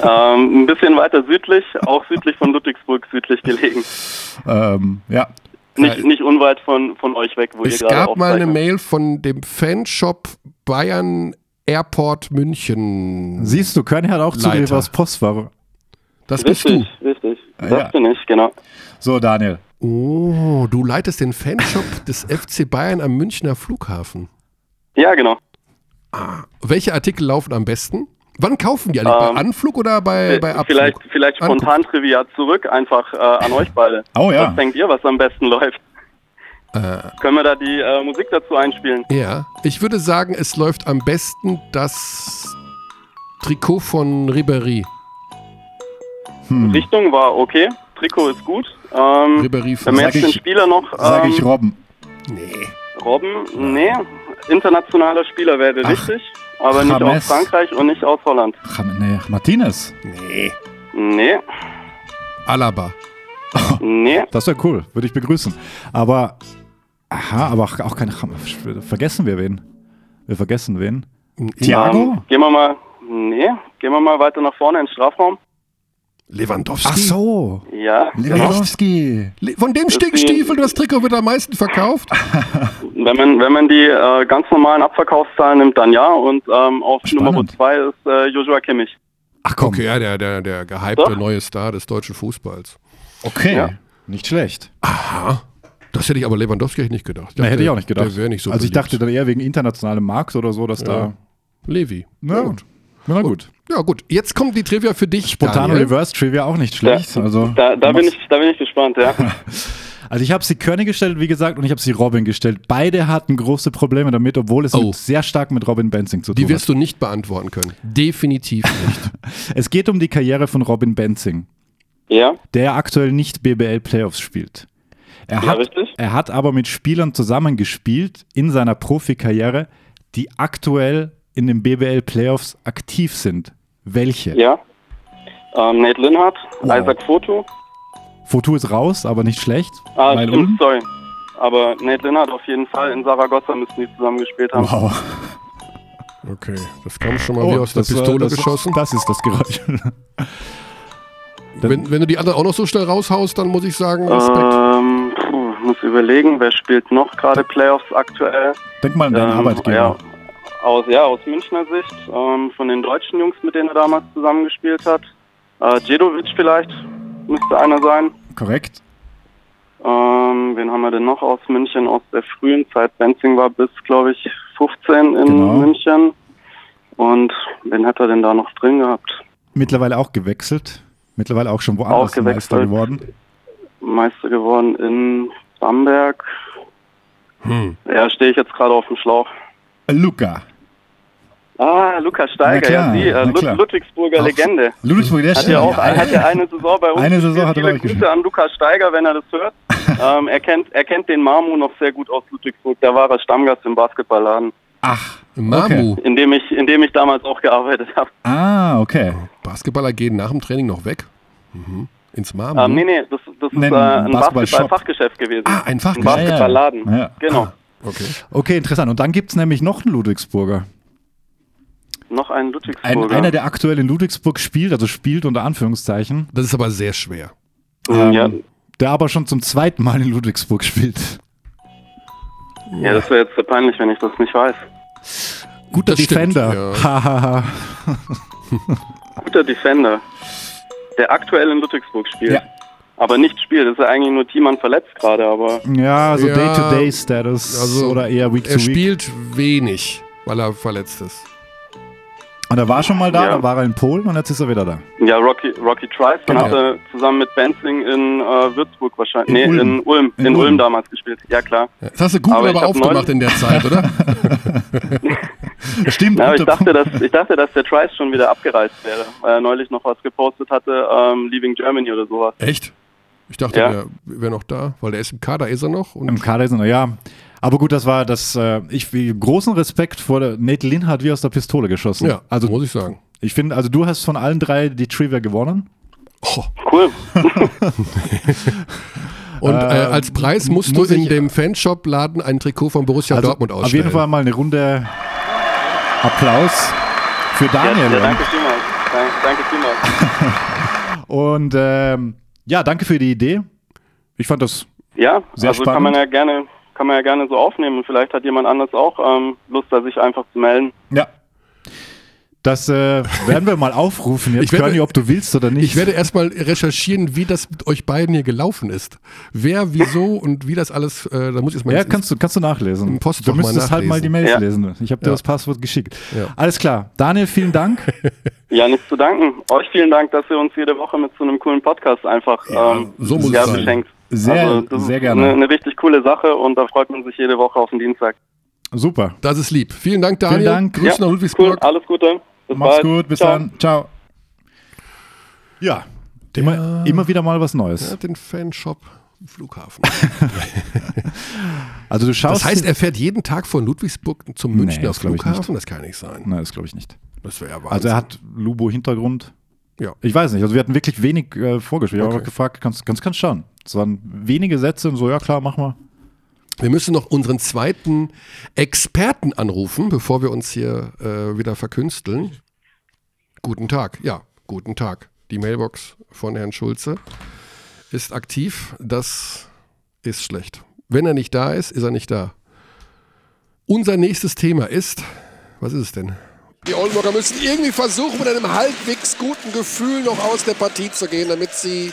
ähm, ein bisschen weiter südlich, auch südlich von Ludwigsburg, südlich gelegen.
Ähm, ja.
Nicht, nicht unweit von, von euch weg, wo
Es
ihr gerade
gab mal eine. Mail von dem Fanshop Bayern Airport München.
Siehst du, Kearney hat auch Zugriff
Leiter.
aufs Postfach.
Das bist
Richtig,
du.
richtig.
Ah,
Das
ja.
bin ich, genau.
So, Daniel.
Oh, du leitest den Fanshop des FC Bayern am Münchner Flughafen.
Ja, genau.
Welche Artikel laufen am besten? Wann kaufen die eigentlich?
Ähm,
bei Anflug oder bei, bei Abflug?
vielleicht vielleicht
Anguck.
spontan Trivia zurück, einfach äh, an euch beide.
Oh ja.
Was denkt ihr, was am besten läuft? Können wir da die äh, Musik dazu einspielen?
Ja, ich würde sagen, es läuft am besten das Trikot von Ribéry.
Hm.
Richtung war okay, Trikot ist gut. Ähm,
Ribéry
wenn
von
Sag
den
ich-
Spieler noch...
Sag
Ähm,
ich Robben.
Nee.
Robben, nee. Internationaler Spieler wäre
Ach,
richtig, aber nicht
James.
aus Frankreich und nicht aus Holland.
Cham- Nee, Martinez.
Nee.
Nee,
Alaba.
nee.
Das wäre cool, würde ich begrüßen. Aber, aha, aber auch, keine. Vergessen wir wen? Wir vergessen wen? Thiago?
Ähm, gehen wir mal, nee, gehen wir mal weiter nach vorne ins Strafraum.
Lewandowski.
Ach so,
Ja.
Lewandowski.
Le- Von dem Stinkstiefel, das Trikot wird am meisten verkauft.
Wenn man, wenn man die äh, ganz normalen Abverkaufszahlen nimmt, dann ja. Und ähm, auf
Spannend.
Nummer zwei ist äh, Joshua Kimmich.
Ach komm,
Okay, ja, der, der, der gehypte
Doch.
neue Star des deutschen Fußballs.
okay.
Ja.
Nicht schlecht.
Aha. Das hätte ich aber Lewandowski nicht gedacht.
Nee, hätte ich auch nicht gedacht.
Der wäre nicht so
also ich
beliebt.
dachte dann eher wegen internationalem Markt oder so, dass da.
Levi.
Na gut. Na gut.
Ja gut, jetzt kommt die Trivia für dich,
Spontane
Daniel.
Reverse Trivia auch nicht schlecht.
Ja,
also,
Da, da, bin ich, da bin ich gespannt, ja.
Also ich habe sie Körny gestellt, wie gesagt, und ich habe sie Robin gestellt. Beide hatten große Probleme damit, obwohl es
Oh.
sehr stark mit Robin Benzing zu tun
Die
hat.
wirst du nicht beantworten können. Definitiv nicht.
Es geht um die Karriere von Robin Benzing,
Ja,
der aktuell nicht BBL Playoffs spielt. Er
ja,
hat,
richtig.
er hat aber mit Spielern zusammengespielt in seiner Profikarriere, die aktuell in den BBL Playoffs aktiv sind. Welche?
Ja. Ähm, Nate Linhardt,
Wow.
Isaac Foto.
Foto ist raus, aber nicht schlecht.
Ah,
Weil
stimmt, sorry. Aber Nate Linhardt auf jeden Fall. In Saragossa müssen die zusammen gespielt haben.
Wow.
Okay, das kam schon mal wie aus der Pistole
das,
geschossen.
Das ist das Geräusch.
Wenn, wenn du die anderen auch noch so schnell raushaust, dann muss ich sagen, Respekt.
Ähm, puh, muss überlegen, wer spielt noch gerade Playoffs aktuell?
Denk mal an deinen
Ähm,
Arbeitgeber.
Ja, aus, ja, aus Münchner Sicht, ähm, von den deutschen Jungs, mit denen er damals zusammengespielt hat. Äh, Djedovic vielleicht müsste einer sein.
Korrekt.
Ähm, wen haben wir denn noch aus München aus der frühen Zeit? Benzing war bis, glaube ich, 15 in
Genau.
München. Und wen hat er denn da noch drin gehabt?
Mittlerweile auch gewechselt. Mittlerweile auch schon woanders
Auch
Meister geworden.
Meister geworden in Bamberg.
Hm.
Ja, stehe ich jetzt gerade auf dem Schlauch.
Luca.
Ah, Lukas Steiger,
klar,
ja, die äh,
na
Lud. Ludwigsburger
Ach.
Legende.
Ludwigsburg, der
Hat ja auch hat ja eine Saison bei uns.
Eine Saison hat er
Grüße
gespielt.
an Lukas Steiger, wenn er das hört. ähm, er, kennt, er kennt den Mamu noch sehr gut aus Ludwigsburg. Da war er Stammgast im Basketballladen,
Ach,
Mamu.
in dem ich, in dem ich damals auch gearbeitet habe.
ah, okay.
Basketballer gehen nach dem Training noch weg. Mhm. Ins Mamu.
Ähm, nee, nee, das, das ist äh, ein. Basketball-Fachgeschäft gewesen.
Ah, ein
Ein
Fachgeschäft.
Basketballladen.
Ja, ja.
Genau.
Okay.
Okay, interessant. Und dann gibt es nämlich noch einen Ludwigsburger.
Noch ein
Ein,
Ludwigsburger.
einer, der aktuell in Ludwigsburg spielt, also spielt unter Anführungszeichen,
Das ist aber sehr schwer.
Ähm, ja,
der aber schon zum zweiten Mal in Ludwigsburg spielt.
ja, das wäre jetzt sehr peinlich, wenn ich das nicht weiß.
Guter
Das
Defender.
ja.
Guter Defender, der aktuell in Ludwigsburg spielt.
Ja.
Aber nicht spielt, das ist ja eigentlich nur Thiemann verletzt gerade, aber
ja, so
Ja,
Day-to-Day-Status
also
oder eher
Er
Week-to-Week.
spielt wenig, weil er verletzt ist.
Und er war schon mal da,
Ja.
da war er in Polen und jetzt ist er wieder da.
ja, Rocky, Rocky Trice
Genau.
hat er zusammen mit Benzing in äh, Würzburg wahrscheinlich,
In
nee,
Ulm.
in Ulm,
In
in,
Ulm.
Ulm. damals gespielt. Ja, klar.
Das hast du Google
Aber
aber, aufgemacht in der Zeit, oder?
Stimmt.
Ja, aber ich dachte, dass, ich dachte, dass der Trice schon wieder abgereist wäre, weil er neulich noch was gepostet hatte, ähm, Leaving Germany oder sowas.
Echt? Ich dachte,
Ja.
der wäre noch da, weil der ist im Kader, ist er noch.
Im Kader ist er noch, ja. Aber gut, das war das. Äh, ich wie großen Respekt vor der Nate Lin hat wie aus der Pistole geschossen.
ja,
also
muss ich sagen.
ich finde, also du hast von allen drei die Trivia gewonnen.
Oh.
Cool.
Und äh,
Ähm,
als Preis musst
muss
du in
ich-
dem Fanshop-Laden ein Trikot von Borussia
Also
Dortmund ausstellen.
auf jeden Fall mal eine Runde Applaus für
Ja,
Daniel.
ja, danke vielmals. Danke, danke vielmals.
Und ähm, ja, danke für die Idee. Ich fand das
Ja,
Sehr
also kann
spannend.
man ja gerne, kann man ja gerne so aufnehmen. Vielleicht hat jemand anders auch ähm, Lust, da sich einfach zu melden.
ja. Das äh, werden wir mal aufrufen jetzt,
Ich werde-
Körny, ob du willst oder nicht.
Ich werde erstmal recherchieren, wie das mit euch beiden hier gelaufen ist. Wer, wieso und wie das alles, äh, da muss ich jetzt mal
ja, kannst du, kannst du nachlesen. Du müsstest
mal
halt mal die Mails
Ja.
lesen. Ich habe dir
Ja.
das Passwort geschickt.
Ja.
Alles klar. Daniel, vielen Dank.
Ja, nichts zu danken. Euch vielen Dank, dass ihr uns jede Woche mit so einem coolen Podcast einfach ähm,
so muss
ja,
es sein.
Sehr,
also, das
sehr
ist
gerne.
Eine, eine richtig coole Sache und da freut man sich jede Woche auf den Dienstag.
Super.
Das ist lieb. Vielen Dank, Daniel.
Dank.
Grüße
Ja,
nach
Cool,
Ludwigsburg.
alles Gute. Bis
Mach's
bald.
gut. Bis
Ciao.
dann. Ciao. Ja. Immer, immer wieder mal was Neues.
Er hat den Fanshop Flughafen.
Also du schaust.
Das heißt, er fährt jeden Tag von Ludwigsburg zum
Nee,
Münchner
ich
Flughafen? Das kann nicht sein.
Nein, das glaube ich nicht.
Das wäre ja Wahnsinn.
Also er hat Lubo-Hintergrund.
Ja.
Ich weiß nicht, also wir hatten wirklich wenig äh, vorgespielt. Ich habe
Okay.
einfach gefragt, kannst, kannst, kannst schauen. Es waren wenige Sätze und so, ja klar, mach mal.
Wir müssen noch unseren zweiten Experten anrufen, bevor wir uns hier äh, wieder verkünsteln. Guten Tag. Ja, guten Tag. Die Mailbox von Herrn Schulze ist aktiv. Das ist schlecht. Wenn er nicht da ist, ist er nicht da. Unser nächstes Thema ist, was ist es denn?
Die Oldenburger müssen irgendwie versuchen, mit einem halbwegs guten Gefühl noch aus der Partie zu gehen, damit sie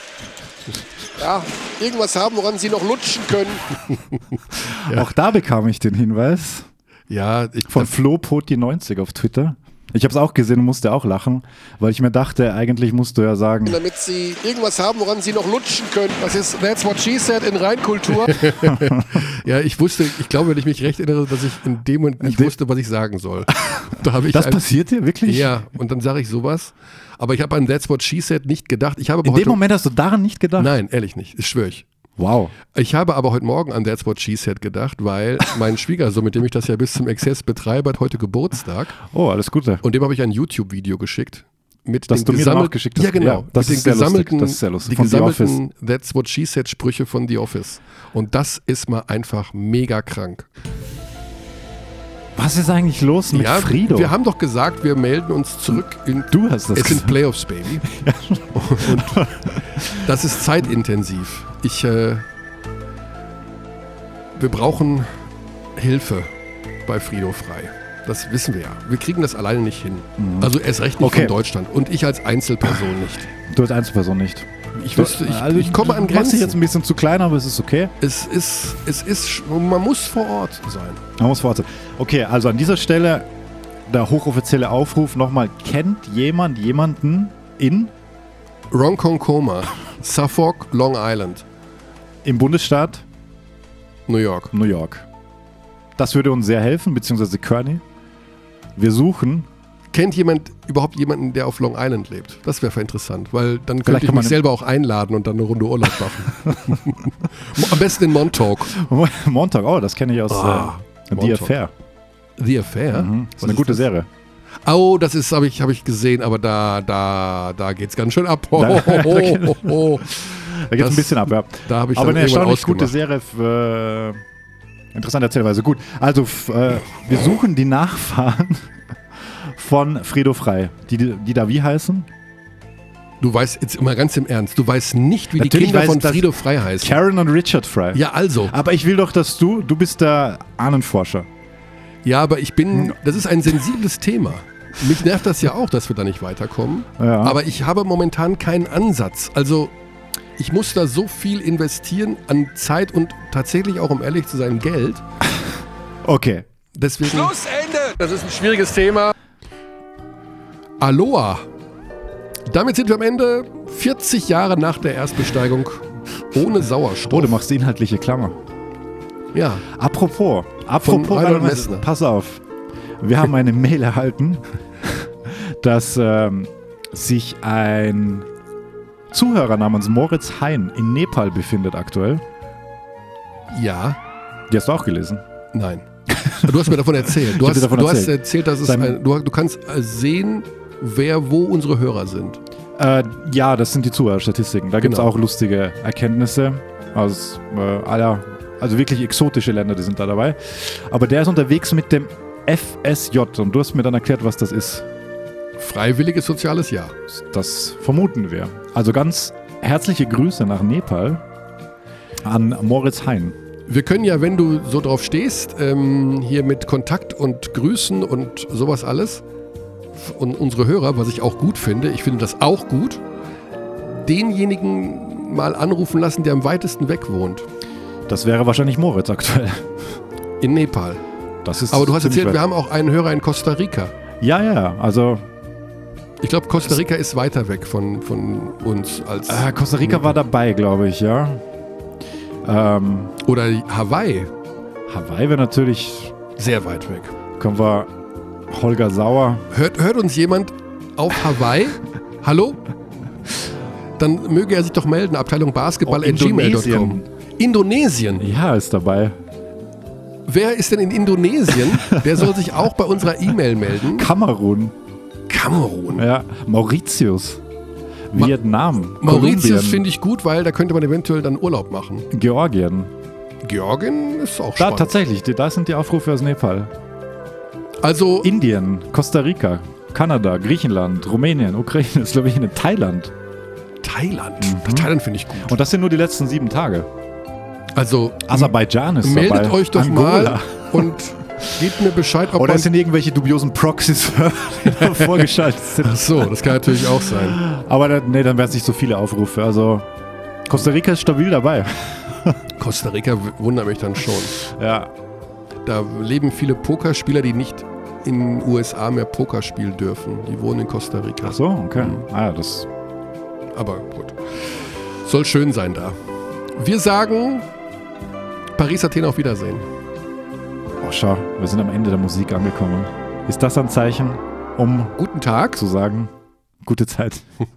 ja, irgendwas haben, woran sie noch lutschen können.
Auch da bekam ich den Hinweis
Ja, ich,
von Flo Poti 90 auf Twitter. Ich habe es auch gesehen und musste auch lachen, weil ich mir dachte, eigentlich musst du ja sagen,
Damit sie irgendwas haben, woran sie noch lutschen können. Das ist That's What She Said in Reinkultur.
ja, ich wusste, ich glaube, wenn ich mich recht erinnere, dass ich in dem Moment nicht wusste, was ich sagen soll. Da habe ich
das passiert dir wirklich?
Ja, und dann sage ich sowas. Aber ich habe an That's What She Said nicht gedacht. Ich habe
In dem Moment hast du daran nicht gedacht?
Nein, ehrlich nicht. Das schwöre ich.
Wow.
Ich habe aber heute Morgen an That's What She Said gedacht, weil mein Schwiegersohn, mit dem ich das ja bis zum Exzess betreibe, hat heute Geburtstag.
Oh, alles Gute.
Und dem habe ich ein YouTube-Video geschickt. Mit
Das
den
du
gesammelt-
geschickt hast.
Ja, genau.
Ja, das
mit
ist
den
sehr lustig.
gesammelten,
Das ist sehr lustig.
Die
Von
gesammelten That's What She Said Sprüche von The Office. Und das ist mal einfach mega krank.
Was ist eigentlich los mit
ja,
Frido?
wir haben doch gesagt, wir melden uns zurück in
du hast das
Es sind. Playoffs, Baby. Und das ist zeitintensiv. Ich, äh, wir brauchen Hilfe bei Frido Frei. Das wissen wir ja. Wir kriegen das alleine nicht hin. Also erst recht nicht
Okay.
von Deutschland. Und ich als Einzelperson nicht.
Du als Einzelperson nicht.
Ich wüsste, ich,
Also,
ich komme an
machst dich jetzt
Grenzen.
ein bisschen zu klein, aber es ist okay.
Es ist, es ist, man muss vor Ort sein.
Man muss fortsetzen. Okay, also an dieser Stelle der hochoffizielle Aufruf nochmal. Kennt jemand jemanden in,
Ronkonkoma, Suffolk, Long Island,
im Bundesstaat
New York.
New York? Das würde uns sehr helfen, beziehungsweise Kearney. Wir suchen,
Kennt jemand überhaupt jemanden, der auf Long Island lebt? Das wäre interessant, weil dann könnte ich mich selber auch einladen und dann eine Runde Urlaub machen. Am besten in Montauk.
Montag, oh, das kenne ich aus
Ah,
äh, The
Montauk.
Affair.
The Affair.
Mhm. Das ist
Was
eine gute
das?
Serie.
Oh, das ist, habe ich, hab ich gesehen, aber da, da, da geht's ganz schön ab. Oh,
Da-
oh, oh, oh, oh.
Da geht es
Das-
ein bisschen ab, ja.
Da habe ich
Aber eine erstaunlich gute. Serie. Für, äh, interessante Erzählweise. Gut, also äh, wir suchen die Nachfahren von Fredo Frei. Die, die da wie heißen?
Du weißt jetzt immer ganz im Ernst, du weißt nicht, wie die
Natürlich
Kinder
weiß
von. Frido Frei heißen.
Karen und Richard Frei.
Ja, also.
Aber ich will doch, dass du, du bist der Ahnenforscher.
Ja, aber ich bin, das ist ein sensibles Thema. Mich nervt das ja auch, dass wir da nicht weiterkommen.
Ja.
Aber ich habe momentan keinen Ansatz. Also ich muss da so viel investieren an Zeit und tatsächlich auch, um ehrlich zu sein, Geld.
Okay.
Deswegen.
Schlussende! Das ist ein schwieriges Thema.
Aloha. Damit sind wir am Ende 40 Jahre nach der Erstbesteigung ohne Sauerstoff.
Oh, du machst inhaltliche Klammer.
ja,
Apropos, apropos,
Messner.
pass auf. Wir haben eine Mail erhalten, dass ähm, sich ein Zuhörer namens Moritz Hein in Nepal befindet aktuell.
ja,
Die hast du auch gelesen.
nein. Du hast mir davon erzählt. Du, hast,
davon
du hast
erzählt.
erzählt, dass es ein, du, du kannst sehen, wer wo unsere Hörer sind.
Äh, ja, das sind die Zuhörerstatistiken. Da gibt es
Genau.
auch lustige Erkenntnisse aus äh, aller, also wirklich exotische Länder, die sind da dabei. Aber der ist unterwegs mit dem FSJ und du hast mir dann erklärt, was das ist.
Freiwilliges soziales Jahr.
Das vermuten wir. Also ganz herzliche Grüße nach Nepal an Moritz Hein.
Wir können ja, wenn du so drauf stehst, ähm, hier mit Kontakt und Grüßen und sowas alles und unsere Hörer, was ich auch gut finde, ich finde das auch gut, denjenigen mal anrufen lassen, der am weitesten weg wohnt,
Das wäre wahrscheinlich Moritz aktuell.
in Nepal.
Das ist
Aber du hast erzählt, wir
weit.
haben auch einen Hörer in Costa Rica.
Ja, ja, ja. Also
Ich glaube, Costa Rica ist weiter weg von, von uns als.
äh, Costa Rica war dabei, glaube ich, ja. Ähm,
Oder Hawaii,
Hawaii wäre natürlich,
sehr weit weg.
können wir Holger Sauer.
Hört, hört uns jemand auf Hawaii? Hallo? Dann möge er sich doch melden, Abteilung Basketball at gmail.com. Indonesien.
Ja, ist dabei.
Wer ist denn in Indonesien? Der soll sich auch bei unserer E-Mail melden.
Kamerun.
Kamerun.
Ja, Mauritius.
Ma-
Vietnam.
Mauritius finde ich gut, weil da könnte man eventuell dann Urlaub machen.
Georgien.
Georgien ist auch
Da
spannend.
tatsächlich, die- da sind die Aufrufe aus Nepal.
Also
Indien, Costa Rica, Kanada, Griechenland, Rumänien, Ukraine, Slowenien, Thailand.
Thailand.
Mhm.
Thailand finde ich gut.
Und das sind nur die letzten sieben Tage.
Also
Aserbaidschan ist
meldet
dabei.
euch doch
Angola.
mal und gebt mir Bescheid, ob
Oder es sind irgendwelche dubiosen Proxys, da vorgeschaltet sind.
Ach so, das kann natürlich auch sein.
Aber dann, nee, dann wären es nicht so viele Aufrufe. Also Costa Rica ist stabil dabei.
Costa Rica wundert mich dann schon.
Ja.
Da leben viele Pokerspieler, die nicht in den USA mehr Poker spielen dürfen. Die wohnen in Costa Rica.
Ach so, okay. Ah, ja, das.
Aber gut. Soll schön sein da. Wir sagen Paris, Athen auf Wiedersehen.
Oh, schau, wir sind am Ende der Musik angekommen. Ist das ein Zeichen, um
Guten Tag.
zu sagen, gute Zeit?